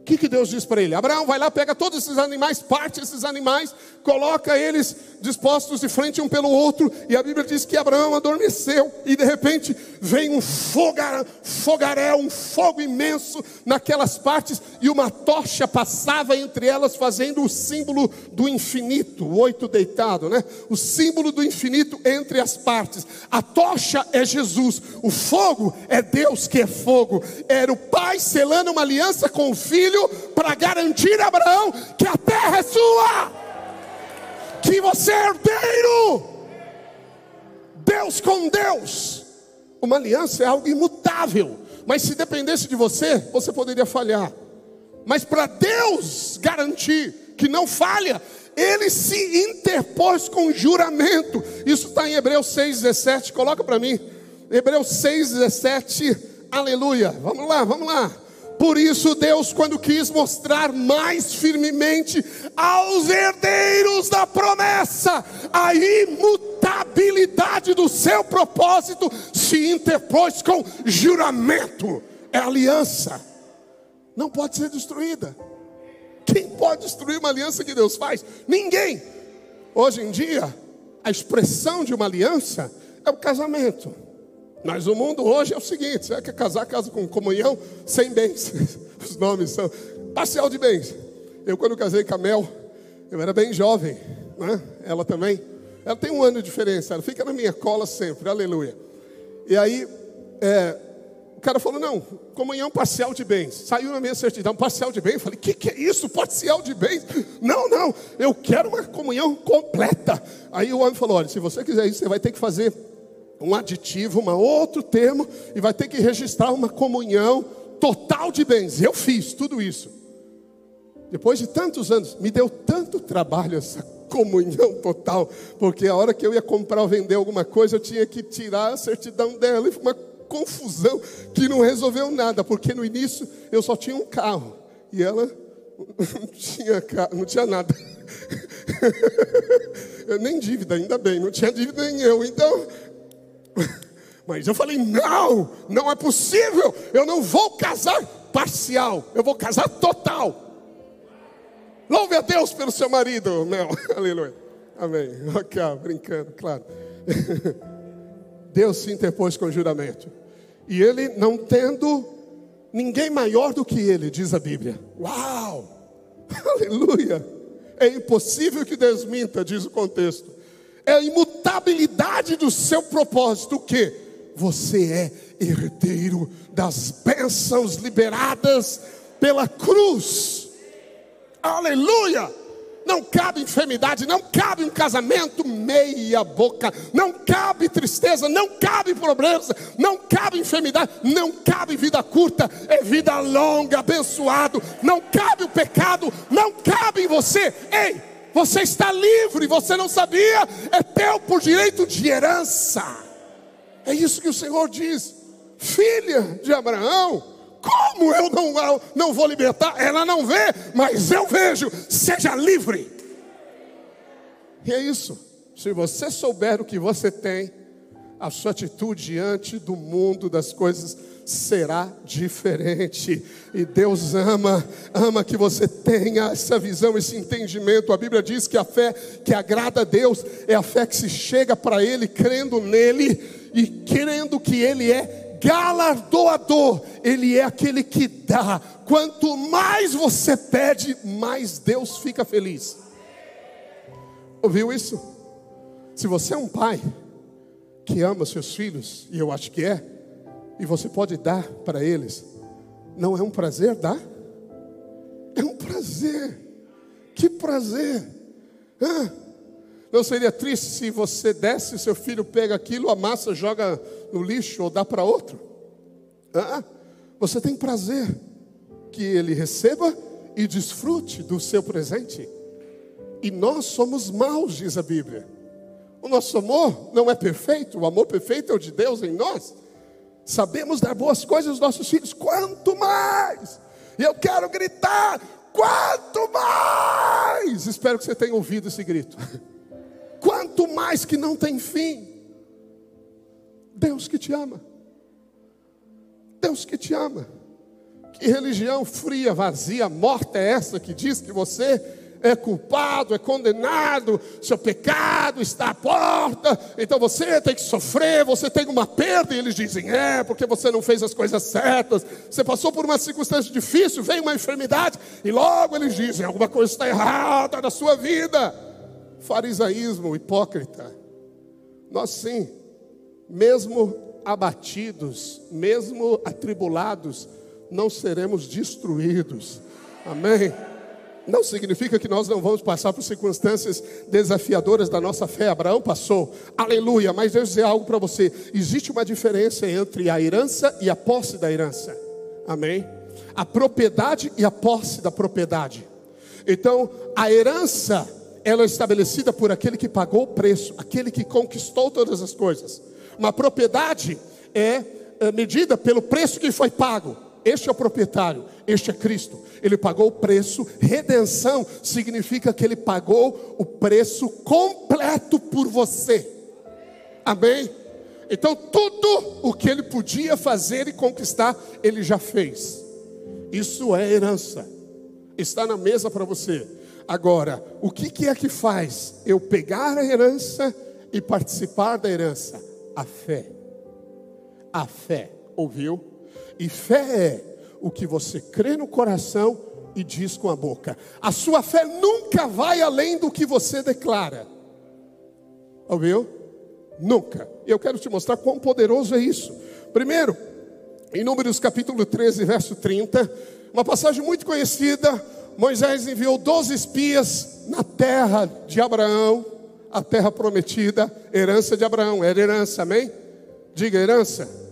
O que, que Deus diz para ele? Abraão, vai lá, pega todos esses animais, parte esses animais, coloca eles dispostos de frente um pelo outro, e a Bíblia diz que Abraão adormeceu, e de repente vem um fogar, fogaréu, um fogo imenso naquelas partes, e uma tocha passava entre elas, fazendo o símbolo do infinito, o oito deitado, né? O símbolo do infinito entre as partes. A tocha é Jesus, o fogo é Deus que é fogo. Era o pai selando uma aliança com o filho para garantir a Abraão que a terra é sua que você é herdeiro. Deus com Deus. Uma aliança é algo imutável. Mas se dependesse de você, você poderia falhar. Mas para Deus garantir que não falha, ele se interpôs com juramento. Isso está em Hebreus 6,17. Coloca para mim. Hebreus 6,17. Aleluia. Vamos lá, vamos lá. Por isso, Deus, quando quis mostrar mais firmemente aos herdeiros da promessa a imutabilidade do seu propósito, se interpôs com juramento, é aliança, não pode ser destruída. Quem pode destruir uma aliança que Deus faz? Ninguém. Hoje em dia, a expressão de uma aliança é o casamento. Mas o mundo hoje é o seguinte: você quer casar, casa com comunhão sem bens. Os nomes são parcial de bens. Eu, quando casei com a Mel, eu era bem jovem, né? Ela também. Ela tem um ano de diferença, ela fica na minha cola sempre, aleluia. E aí, é, o cara falou: não, comunhão parcial de bens. Saiu na minha certidão, parcial de bens. Eu falei: que que é isso, parcial de bens? Não, não, eu quero uma comunhão completa. Aí o homem falou: olha, se você quiser isso, você vai ter que fazer um aditivo, um outro termo, e vai ter que registrar uma comunhão total de bens. Eu fiz tudo isso. Depois de tantos anos, me deu tanto trabalho essa comunhão total, porque a hora que eu ia comprar ou vender alguma coisa, eu tinha que tirar a certidão dela, e foi uma confusão que não resolveu nada, porque no início eu só tinha um carro, e ela não tinha, carro, não tinha nada. nem dívida, ainda bem, não tinha dívida nem eu, então Mas eu falei: não, não é possível. Eu não vou casar parcial, eu vou casar total. Louve a Deus pelo seu marido, Mel. Aleluia. Amém. Ok, brincando, claro. Deus se interpôs com juramento. E ele não tendo ninguém maior do que ele, diz a Bíblia. Uau! Aleluia! É impossível que desminta, diz o contexto é a imutabilidade do seu propósito, que? Você é herdeiro das bênçãos liberadas pela cruz. Aleluia! Não cabe enfermidade, não cabe um casamento meia boca, não cabe tristeza, não cabe problemas, não cabe enfermidade, não cabe vida curta, é vida longa, abençoado, não cabe o pecado, não cabe em você. Ei, você está livre, você não sabia, é teu por direito de herança. É isso que o Senhor diz. Filha de Abraão, como eu não, não vou libertar? Ela não vê, mas eu vejo. Seja livre. E é isso. Se você souber o que você tem, a sua atitude diante do mundo, das coisas, será diferente. E Deus ama, ama que você tenha essa visão, esse entendimento. A Bíblia diz que a fé que agrada a Deus é a fé que se chega para Ele crendo nele e crendo que Ele é galardoador, Ele é aquele que dá. Quanto mais você pede, mais Deus fica feliz. Ouviu isso? Se você é um pai que ama seus filhos, e eu acho que é, e você pode dar para eles, não é um prazer dar? É um prazer. Que prazer. Não seria triste se você desse, seu filho pega aquilo, amassa, joga no lixo ou dá para outro? Ah, você tem prazer que ele receba e desfrute do seu presente. E nós somos maus, diz a Bíblia. O nosso amor não é perfeito, o amor perfeito é o de Deus em nós. Sabemos dar boas coisas aos nossos filhos, quanto mais. E eu quero gritar: quanto mais! Espero que você tenha ouvido esse grito. Quanto mais que não tem fim. Deus que te ama. Deus que te ama. Que religião fria, vazia, morta é essa que diz que você é culpado, é condenado, seu pecado está à porta, então você tem que sofrer, você tem uma perda, e eles dizem: é, porque você não fez as coisas certas, você passou por uma circunstância difícil, veio uma enfermidade, e logo eles dizem: alguma coisa está errada na sua vida. Farisaísmo hipócrita. Nós sim, mesmo abatidos, mesmo atribulados, não seremos destruídos. Amém não significa que nós não vamos passar por circunstâncias desafiadoras da nossa fé. Abraão passou, aleluia. Mas Deus dizer algo para você: existe uma diferença entre a herança e a posse da herança, amém? A propriedade e a posse da propriedade. Então, a herança, ela é estabelecida por aquele que pagou o preço, aquele que conquistou todas as coisas. Uma propriedade é, é medida pelo preço que foi pago. Este é o proprietário, este é Cristo. Ele pagou o preço. Redenção significa que ele pagou o preço completo por você. Amém? Então, tudo o que ele podia fazer e conquistar, ele já fez. Isso é herança. Está na mesa para você. Agora, o que, que é que faz eu pegar a herança e participar da herança? A fé. A fé. Ouviu? E fé é o que você crê no coração e diz com a boca. A sua fé nunca vai além do que você declara. Ouviu? Nunca. Eu quero te mostrar quão poderoso é isso. Primeiro, em Números capítulo 13, verso 30, uma passagem muito conhecida. Moisés enviou 12 espias na terra de Abraão, a terra prometida, herança de Abraão, era herança, amém? Diga herança.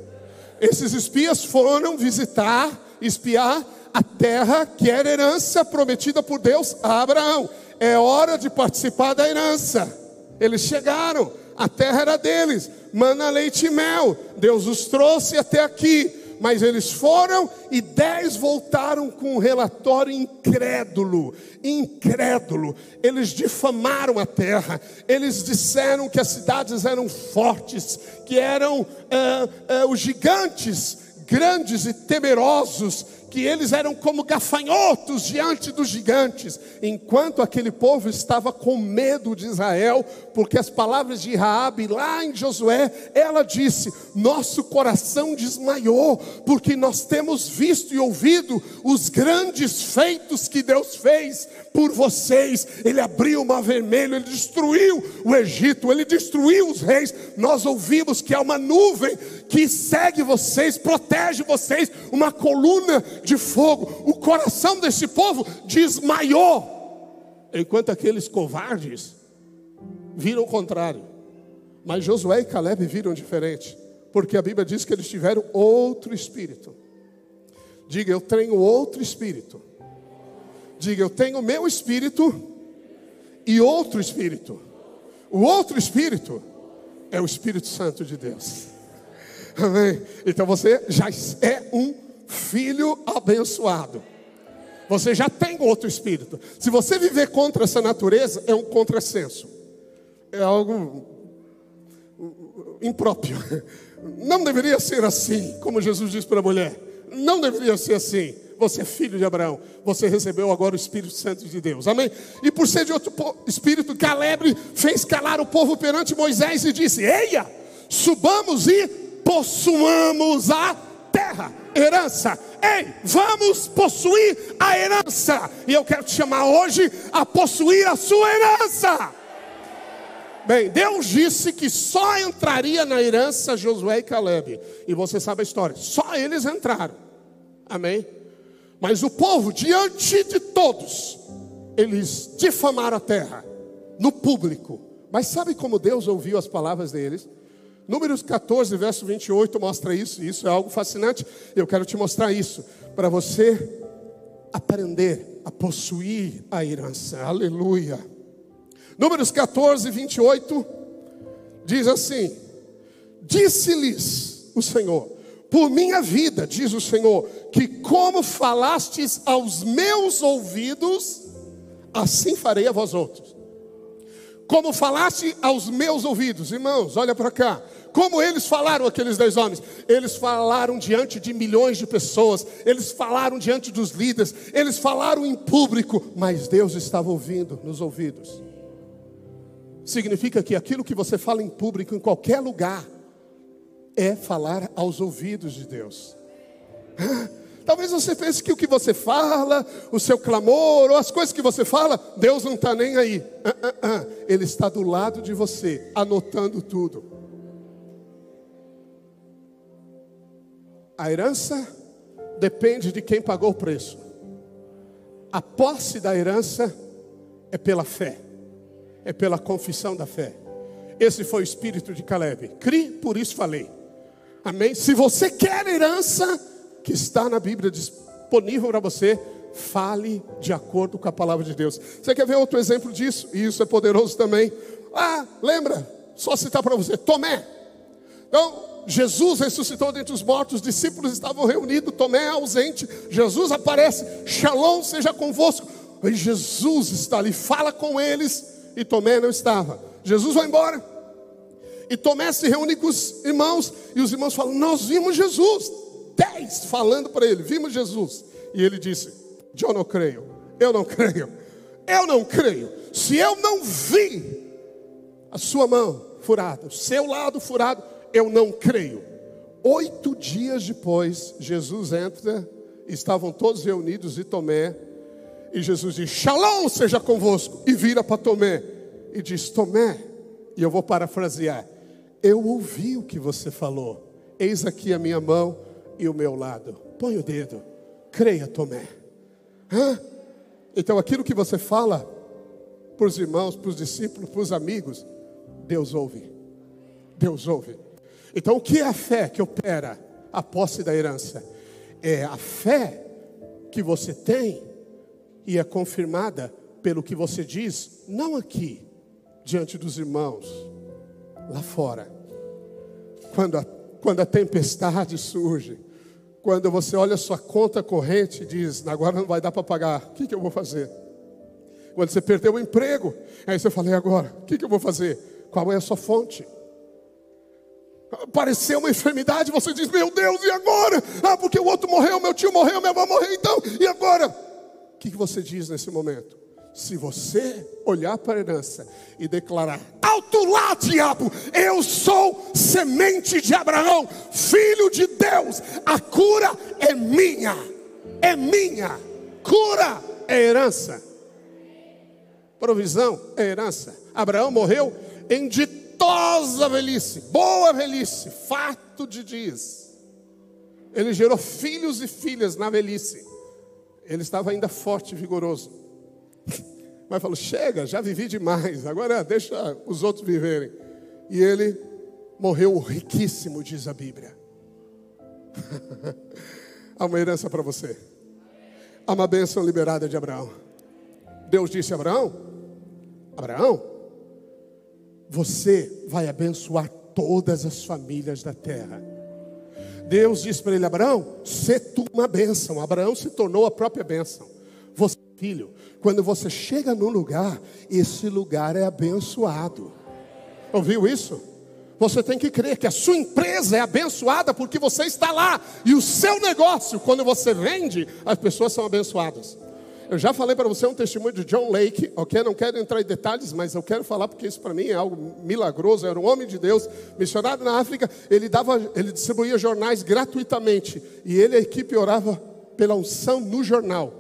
Esses espias foram visitar, espiar a terra que era herança prometida por Deus a Abraão. É hora de participar da herança. Eles chegaram, a terra era deles, mana, leite e mel. Deus os trouxe até aqui mas eles foram e dez voltaram com um relatório incrédulo, incrédulo. Eles difamaram a terra, eles disseram que as cidades eram fortes, que eram é, é, os gigantes grandes e temerosos, que eles eram como gafanhotos diante dos gigantes, enquanto aquele povo estava com medo de Israel, porque as palavras de Raabe lá em Josué, ela disse: "Nosso coração desmaiou, porque nós temos visto e ouvido os grandes feitos que Deus fez por vocês. Ele abriu o mar vermelho, ele destruiu o Egito, ele destruiu os reis. Nós ouvimos que há uma nuvem que segue vocês, protege vocês, uma coluna de fogo. O coração desse povo desmaiou, enquanto aqueles covardes viram o contrário. Mas Josué e Caleb viram diferente, porque a Bíblia diz que eles tiveram outro espírito. Diga, eu tenho outro espírito. Diga, eu tenho meu espírito e outro espírito. O outro espírito é o Espírito Santo de Deus. Amém? Então você já é um filho abençoado. Você já tem outro espírito. Se você viver contra essa natureza, é um contrassenso. É algo impróprio. Não deveria ser assim, como Jesus disse para a mulher. Não deveria ser assim. Você é filho de Abraão. Você recebeu agora o Espírito Santo de Deus. Amém? E por ser de outro espírito, Caleb fez calar o povo perante Moisés e disse: Eia, subamos e possuamos a terra, herança. Ei, vamos possuir a herança. E eu quero te chamar hoje a possuir a sua herança. Bem, Deus disse que só entraria na herança Josué e Caleb. E você sabe a história. Só eles entraram. Amém? Mas o povo, diante de todos, eles difamaram a terra, no público. Mas sabe como Deus ouviu as palavras deles? Números 14, verso 28 mostra isso, e isso é algo fascinante. Eu quero te mostrar isso, para você aprender a possuir a herança. Aleluia. Números 14, 28 diz assim: Disse-lhes o Senhor, por minha vida, diz o Senhor, que como falastes aos meus ouvidos, assim farei a vós outros. Como falaste aos meus ouvidos, irmãos, olha para cá. Como eles falaram, aqueles dois homens? Eles falaram diante de milhões de pessoas, eles falaram diante dos líderes, eles falaram em público, mas Deus estava ouvindo nos ouvidos significa que aquilo que você fala em público, em qualquer lugar, é falar aos ouvidos de Deus. Talvez você pense que o que você fala, o seu clamor, ou as coisas que você fala, Deus não está nem aí. Ele está do lado de você, anotando tudo. A herança depende de quem pagou o preço. A posse da herança é pela fé é pela confissão da fé. Esse foi o espírito de Caleb. Cri, por isso falei. Amém? Se você quer herança que está na Bíblia disponível para você, fale de acordo com a palavra de Deus. Você quer ver outro exemplo disso? E isso é poderoso também. Ah, lembra? Só citar para você: Tomé. Então, Jesus ressuscitou dentre os mortos, os discípulos estavam reunidos, Tomé é ausente. Jesus aparece, Shalom seja convosco. E Jesus está ali, fala com eles e Tomé não estava. Jesus vai embora. E Tomé se reúne com os irmãos, e os irmãos falam: Nós vimos Jesus. Dez falando para ele: Vimos Jesus. E ele disse: Eu não creio, eu não creio, eu não creio. Se eu não vi a sua mão furada, o seu lado furado, eu não creio. Oito dias depois, Jesus entra, estavam todos reunidos e Tomé e Jesus diz: Shalom seja convosco. E vira para Tomé e diz: Tomé, e eu vou parafrasear: Eu ouvi o que você falou. Eis aqui a minha mão e o meu lado. Põe o dedo. Creia, Tomé. Hã? Então aquilo que você fala para os irmãos, para os discípulos, para os amigos, Deus ouve. Deus ouve. Então o que é a fé que opera a posse da herança? É a fé que você tem e é confirmada pelo que você diz, não aqui, diante dos irmãos, lá fora. Quando a, quando a tempestade surge, quando você olha sua conta corrente e diz, agora não vai dar para pagar, o que, que eu vou fazer? Quando você perdeu o emprego, aí você fala, e agora? O que, que eu vou fazer? Qual é a sua fonte? Apareceu uma enfermidade, você diz, meu Deus, e agora? Ah, porque o outro morreu, meu tio morreu, minha avó morreu, então, e agora? que, que você diz nesse momento? Se você olhar para a herança e declarar: Alto lá, diabo, eu sou semente de Abraão, filho de Deus, a cura é minha, é minha, cura é herança, provisão é herança. Abraão morreu em ditosa velhice, boa velhice, fato de dias. Ele gerou filhos e filhas na velhice. Ele estava ainda forte e vigoroso. Mas falou: chega, já vivi demais, agora deixa os outros viverem. E ele morreu riquíssimo, diz a Bíblia. Há uma herança para você. Há uma bênção liberada de Abraão. Deus disse a Abraão: Abraão, você vai abençoar todas as famílias da terra. Deus disse para ele: Abraão, se tu uma bênção. Abraão se tornou a própria bênção. Você, filho, quando você chega num lugar, esse lugar é abençoado. Ouviu isso? Você tem que crer que a sua empresa é abençoada porque você está lá. E o seu negócio, quando você vende, as pessoas são abençoadas. Eu já falei para você um testemunho de John Lake, ok? Não quero entrar em detalhes, mas eu quero falar porque isso para mim é algo milagroso. Era um homem de Deus, missionário na África. Ele dava, ele distribuía jornais gratuitamente e ele e a equipe orava pela unção no jornal.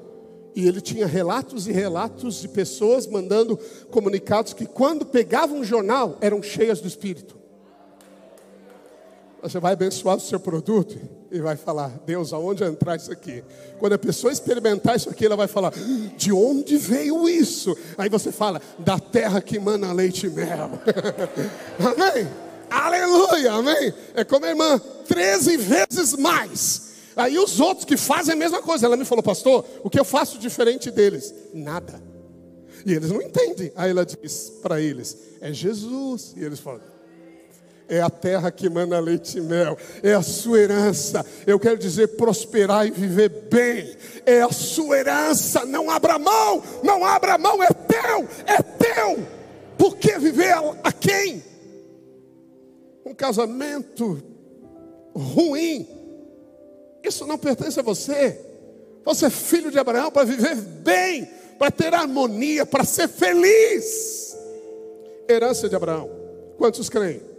E ele tinha relatos e relatos de pessoas mandando comunicados que quando pegavam um jornal eram cheias do Espírito. Você vai abençoar o seu produto e vai falar: Deus, aonde entrar isso aqui? Quando a pessoa experimentar isso aqui, ela vai falar: De onde veio isso? Aí você fala: Da terra que mana leite e mel. amém? Aleluia, amém? É como a irmã, 13 vezes mais. Aí os outros que fazem a mesma coisa. Ela me falou, pastor, o que eu faço diferente deles? Nada. E eles não entendem. Aí ela diz para eles: É Jesus. E eles falam: é a terra que manda leite e mel, é a sua herança. Eu quero dizer prosperar e viver bem, é a sua herança. Não abra mão, não abra mão, é teu, é teu. Por que viver a, quem? Um casamento ruim, isso não pertence a você. Você é filho de Abraão para viver bem, para ter harmonia, para ser feliz. Herança de Abraão. Quantos creem?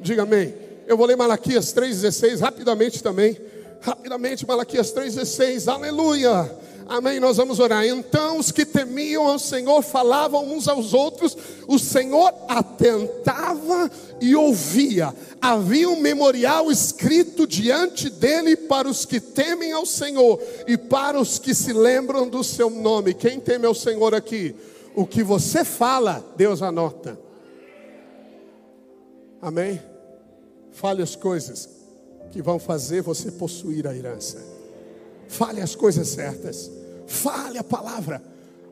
Diga amém. Eu vou ler Malaquias 3,16 rapidamente também. Rapidamente, Malaquias 3,16. Aleluia. Amém. Nós vamos orar. Então os que temiam ao Senhor falavam uns aos outros. O Senhor atentava e ouvia. Havia um memorial escrito diante dele para os que temem ao Senhor e para os que se lembram do seu nome. Quem teme ao Senhor aqui? O que você fala, Deus anota. Amém? Fale as coisas que vão fazer você possuir a herança. Fale as coisas certas. Fale a palavra.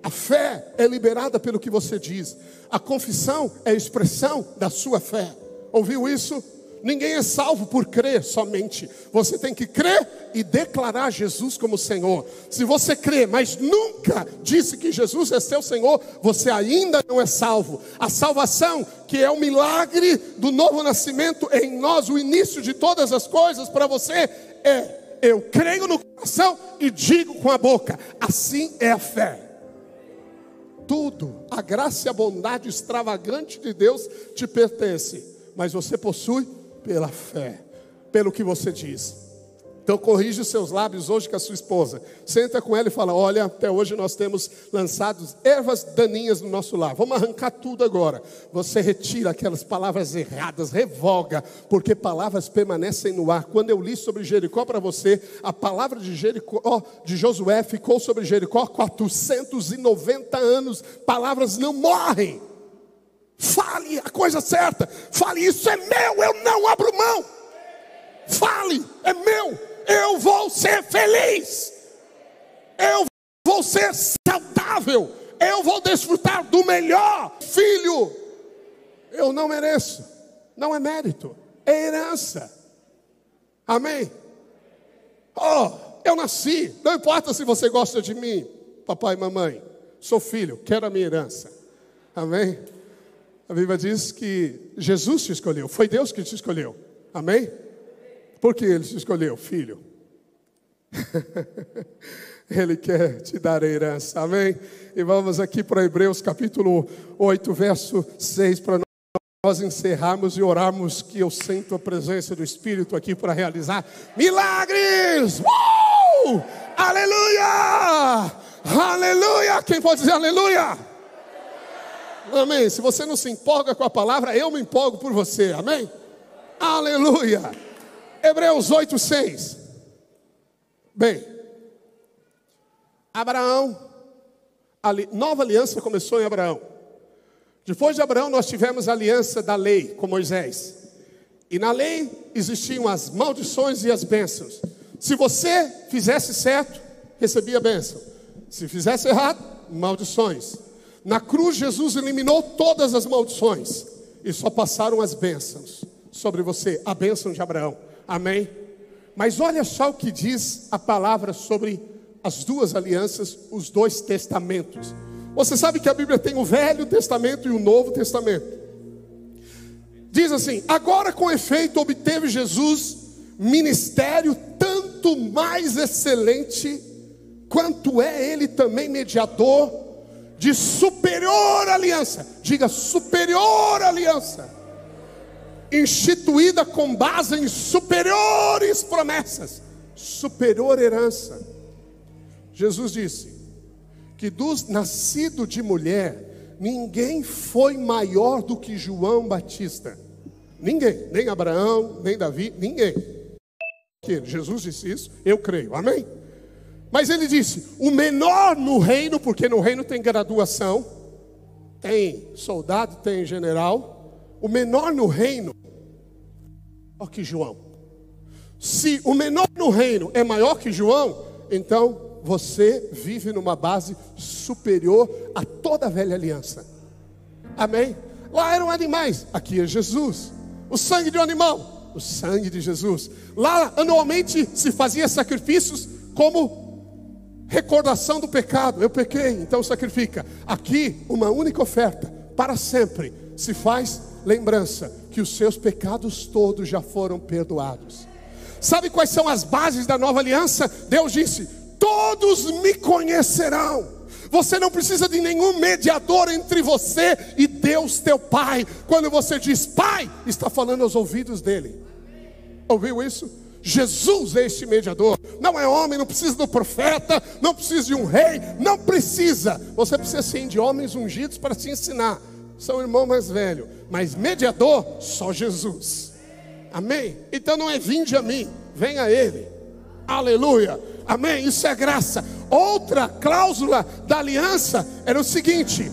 A fé é liberada pelo que você diz. A confissão é a expressão da sua fé. Ouviu isso? Ninguém é salvo por crer somente. Você tem que crer e declarar Jesus como Senhor. Se você crê, mas nunca disse que Jesus é seu Senhor, você ainda não é salvo. A salvação, que é o milagre do novo nascimento em nós, o início de todas as coisas para você, é eu creio no coração e digo com a boca. Assim é a fé. Tudo, a graça e a bondade extravagante de Deus te pertence, mas você possui pela fé, pelo que você diz. Então corrige os seus lábios hoje com a sua esposa. Senta com ela e fala: Olha, até hoje nós temos lançado ervas daninhas no nosso lar. Vamos arrancar tudo agora. Você retira aquelas palavras erradas, revoga, porque palavras permanecem no ar. Quando eu li sobre Jericó para você, a palavra de Jericó, de Josué, ficou sobre Jericó 490 anos. Palavras não morrem. Fale a coisa certa. Fale, isso é meu, eu não abro mão. Fale, é meu, eu vou ser feliz. Eu vou ser saudável. Eu vou desfrutar do melhor. Filho, eu não mereço. Não é mérito, é herança. Amém? Oh, eu nasci. Não importa se você gosta de mim, papai e mamãe. Sou filho, quero a minha herança. Amém? A Bíblia diz que Jesus te escolheu, foi Deus que te escolheu. Amém? Por que ele te escolheu? Filho. ele quer te dar a herança. Amém? E vamos aqui para Hebreus capítulo 8, verso 6, para nós encerrarmos e orarmos que eu sinto a presença do Espírito aqui para realizar milagres. Uh! Aleluia! Aleluia! Quem pode dizer aleluia? Amém. Se você não se empolga com a palavra, eu me empolgo por você. Amém? Aleluia. Hebreus 8, 6. Bem, Abraão, a nova aliança começou em Abraão. Depois de Abraão, nós tivemos a aliança da lei com Moisés. E na lei existiam as maldições e as bênçãos. Se você fizesse certo, recebia bênção. Se fizesse errado, maldições. Na cruz, Jesus eliminou todas as maldições e só passaram as bênçãos sobre você, a bênção de Abraão. Amém? Mas olha só o que diz a palavra sobre as duas alianças, os dois testamentos. Você sabe que a Bíblia tem o Velho Testamento e o Novo Testamento. Diz assim: agora com efeito obteve Jesus ministério tanto mais excelente quanto é ele também mediador de superior aliança. Diga superior aliança. Instituída com base em superiores promessas, superior herança. Jesus disse que dos nascido de mulher, ninguém foi maior do que João Batista. Ninguém, nem Abraão, nem Davi, ninguém. Jesus disse isso, eu creio, amém? Mas ele disse: o menor no reino, porque no reino tem graduação, tem soldado, tem general, o menor no reino, maior que João. Se o menor no reino é maior que João, então você vive numa base superior a toda a velha aliança. Amém? Lá eram animais, aqui é Jesus. O sangue de um animal, o sangue de Jesus. Lá anualmente se fazia sacrifícios como recordação do pecado. Eu pequei, então sacrifica. Aqui, uma única oferta, para sempre, se faz lembrança que os seus pecados todos já foram perdoados. Sabe quais são as bases da nova aliança? Deus disse: Todos me conhecerão. Você não precisa de nenhum mediador entre você e Deus, teu Pai. Quando você diz Pai, está falando aos ouvidos dele. Ouviu isso? Jesus é esse mediador. Não é homem, não precisa do profeta, não precisa de um rei, não precisa. Você precisa sim de homens ungidos para te ensinar. São irmão mais velho, mas mediador só Jesus. Amém? Então não é vinde a mim, venha a ele. Aleluia. Amém? Isso é graça. Outra cláusula da aliança era o seguinte: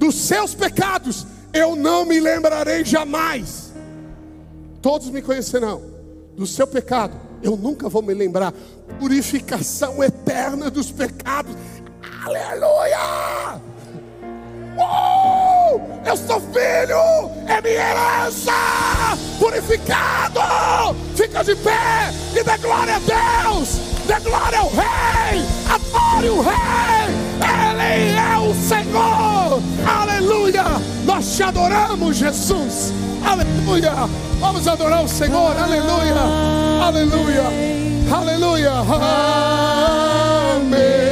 dos seus pecados eu não me lembrarei jamais. Todos me conhecerão do seu pecado, eu nunca vou me lembrar. Purificação eterna dos pecados. Aleluia! Uh! Eu sou filho, é minha herança, purificado. Fica de pé e dê glória a Deus, dê glória ao Rei, adore o Rei, Ele é o Senhor, aleluia. Nós te adoramos, Jesus. Aleluia. Vamos adorar o Senhor. Aleluia. Aleluia. Aleluia. Amém.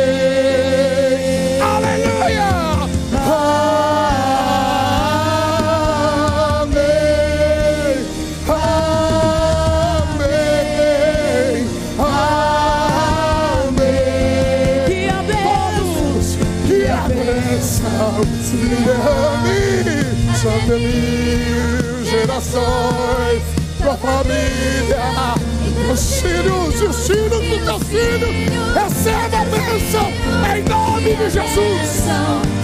Família, os filhos e os filhos do teu filho, receba a bênção em nome de Jesus.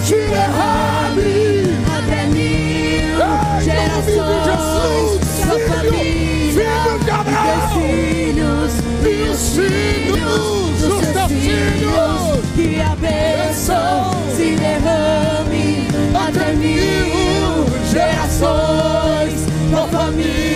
Te derrame em nome de gerações, Jesus. Filho, filho de Abraão filhos e os filhos dos teus filhos. que a bênção se derrame até mil gerações, tua família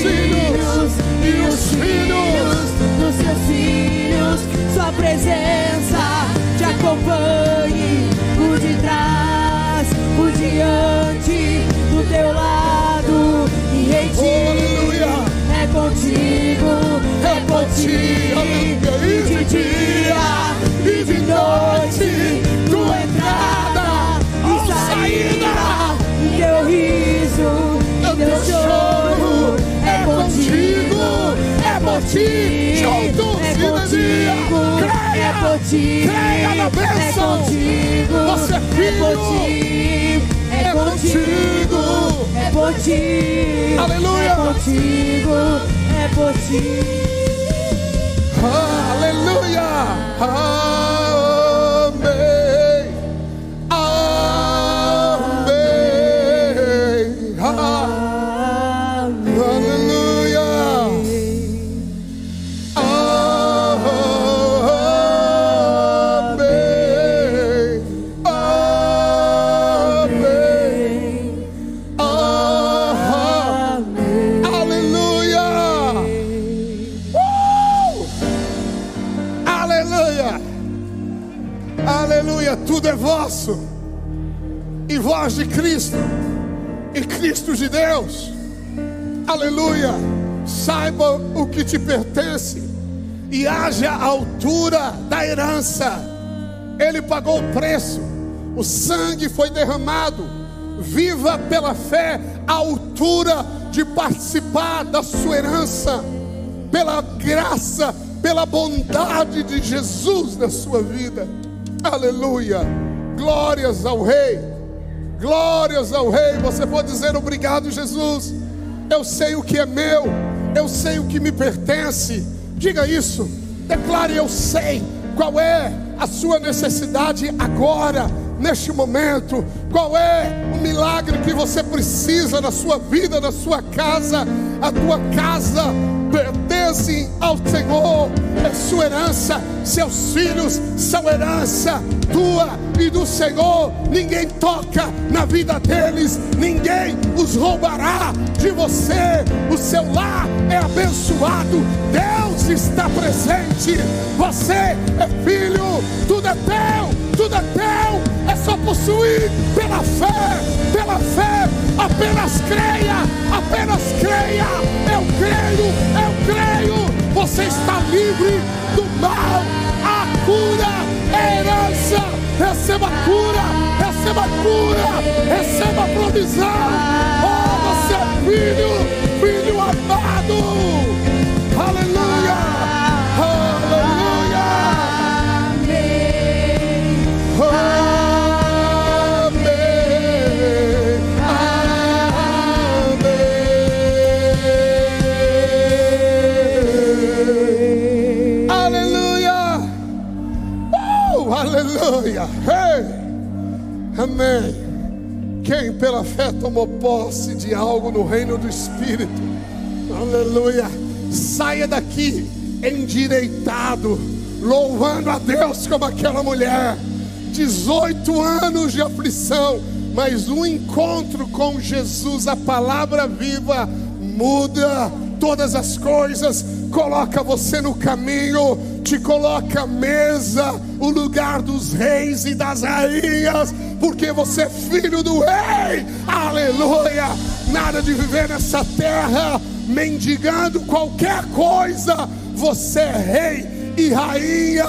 filhos e os filhos dos seus filhos, sua presença te acompanhe por detrás, por diante, do teu lado e em ti. É contigo, é contigo, Aleluia. e de dia e de noite, ti, Juntos, é contigo, Creia. é por ti, Creia na é bênção. contigo, Você é é por filho. ti, é É contigo, é por ti, Aleluia. é contigo, é por ti. Aleluia. Amém. Te pertence, e haja a altura da herança. Ele pagou o preço, o sangue foi derramado. Viva pela fé a altura de participar da sua herança, pela graça, pela bondade de Jesus na sua vida. Aleluia. Glórias ao Rei. Glórias ao Rei. Você pode dizer obrigado, Jesus. Eu sei o que é meu. Eu sei o que me pertence. Diga isso. Declare: Eu sei qual é a sua necessidade agora, neste momento. Qual é o milagre que você precisa na sua vida, na sua casa. A tua casa pertence ao Senhor, é sua herança, seus filhos são herança tua e do Senhor. Ninguém toca na vida deles, ninguém os roubará de você. O seu lar é abençoado, Deus está presente. Você é filho, tudo é teu, tudo é teu, é só possuir pela fé, pela fé. Apenas creia, apenas creia. Eu creio, eu creio. Você está livre do mal, a cura herança. Receba cura, receba cura, receba provisão. Oh, você é filho Hey. Amém. Quem pela fé tomou posse de algo no reino do Espírito, aleluia, saia daqui endireitado, louvando a Deus como aquela mulher. 18 anos de aflição, mas um encontro com Jesus, a palavra viva, muda todas as coisas, coloca você no caminho, te coloca à mesa, o lugar dos reis e das rainhas, porque você é filho do rei, aleluia. Nada de viver nessa terra mendigando qualquer coisa, você é rei e rainha,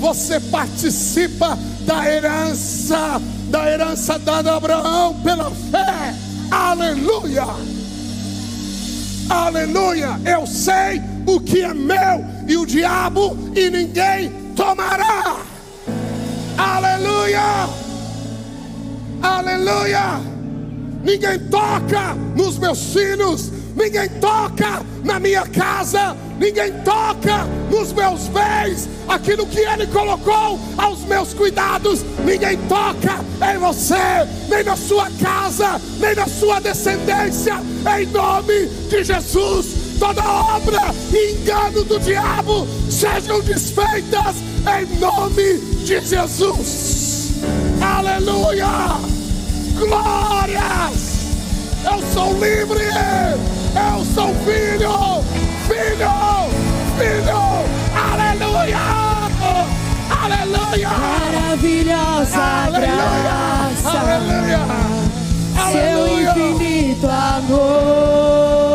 você participa da herança, da herança dada a Abraão pela fé, aleluia. Aleluia, eu sei o que é meu e o diabo e ninguém tomará. Aleluia, aleluia. Ninguém toca nos meus filhos, ninguém toca na minha casa, ninguém toca nos meus bens, aquilo que Ele colocou aos meus cuidados, ninguém toca em você, nem na sua casa, nem na sua descendência, em nome de Jesus. Toda obra e engano do diabo sejam desfeitas em nome de Jesus. Aleluia! Glórias! Eu sou livre! Eu sou filho! Filho! Filho! Aleluia! Aleluia! Maravilhosa Aleluia! graça, Aleluia! seu Aleluia! infinito amor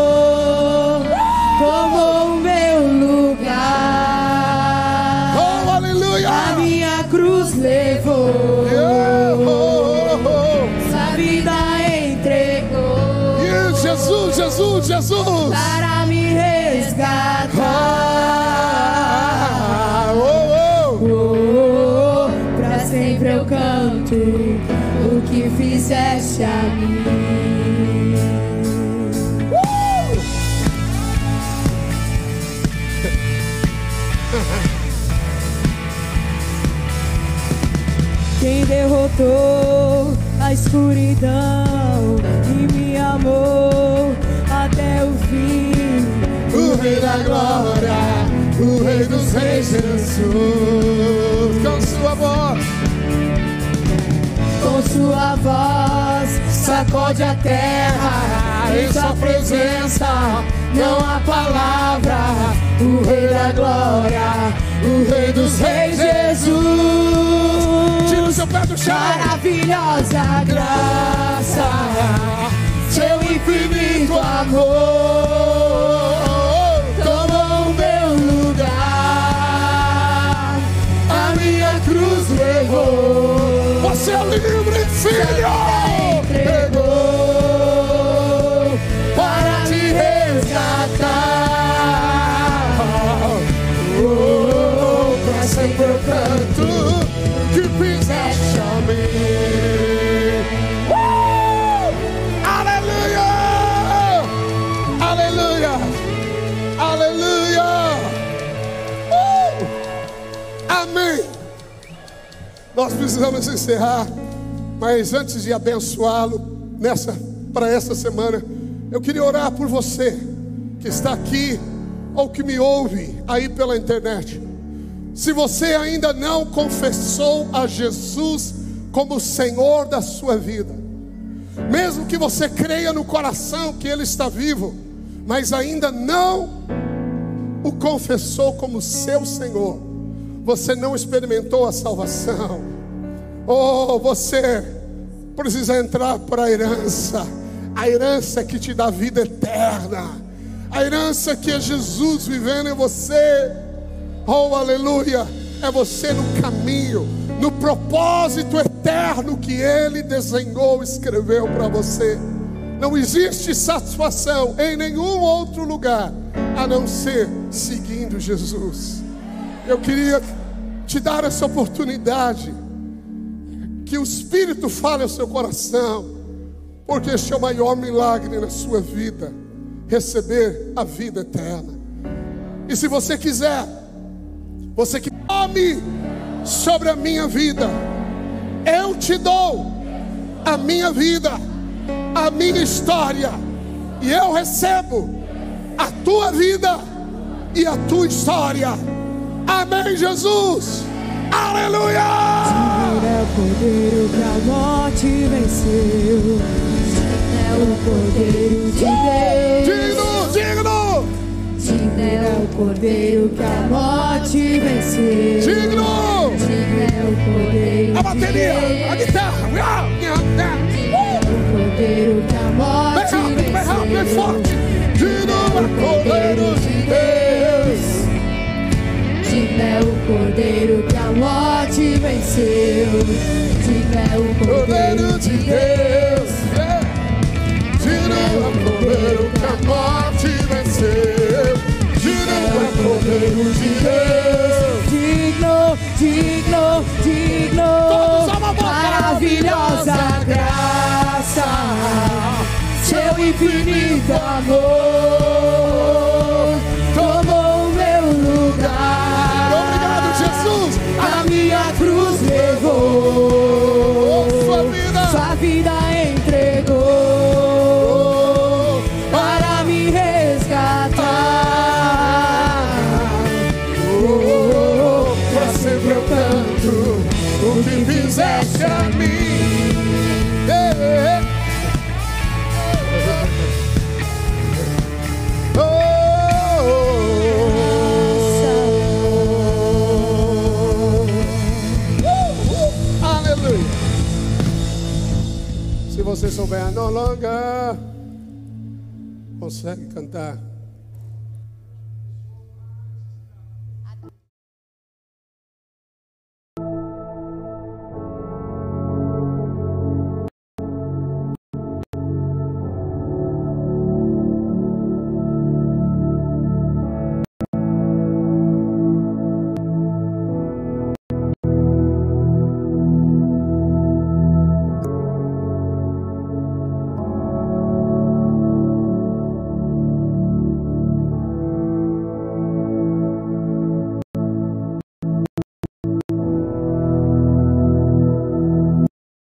A escuridão e me amou até o fim. O Rei da Glória, o Rei dos Reis, Jesus, com sua voz, Com sua voz sacode a terra em sua presença. Não há palavra, o Rei da Glória, o Rei dos Reis, Jesus seu pé do chão. Maravilhosa graça, seu infinito amor tomou meu lugar, a minha cruz levou. Você é livre, filho. Entregou. Nós precisamos encerrar, mas antes de abençoá-lo nessa para essa semana, eu queria orar por você que está aqui ou que me ouve aí pela internet. Se você ainda não confessou a Jesus como Senhor da sua vida, mesmo que você creia no coração que Ele está vivo, mas ainda não o confessou como seu Senhor, você não experimentou a salvação, oh, você precisa entrar para a herança, a herança que te dá vida eterna, a herança que é Jesus vivendo em você, oh aleluia, é você no caminho, no propósito eterno que Ele desenhou, escreveu para você. Não existe satisfação em nenhum outro lugar a não ser seguindo Jesus. Eu queria te dar essa oportunidade, que o Espírito fale ao seu coração, porque este é o maior milagre na sua vida receber a vida eterna. E se você quiser, você que tome sobre a minha vida, eu te dou a minha vida a minha história e eu recebo a tua vida e a tua história. Amém, Jesus. Aleluia! é o cordeiro que a morte venceu. É o cordeiro de Deus. Digno, digno. Digno é o cordeiro que a morte venceu. Digno. Digno é o cordeiro A bateria, a guitarra cordeiro que a morte bem rápido, bem rápido, bem forte. Digno é o cordeiro de Deus. Digno é o cordeiro que a morte venceu. Digno é o cordeiro de Deus. Digno é o cordeiro que a morte venceu. Digno é o cordeiro de Deus. Digno, digno, digno. Maravilhosa graça seu infinito amor souber no longer consegue cantar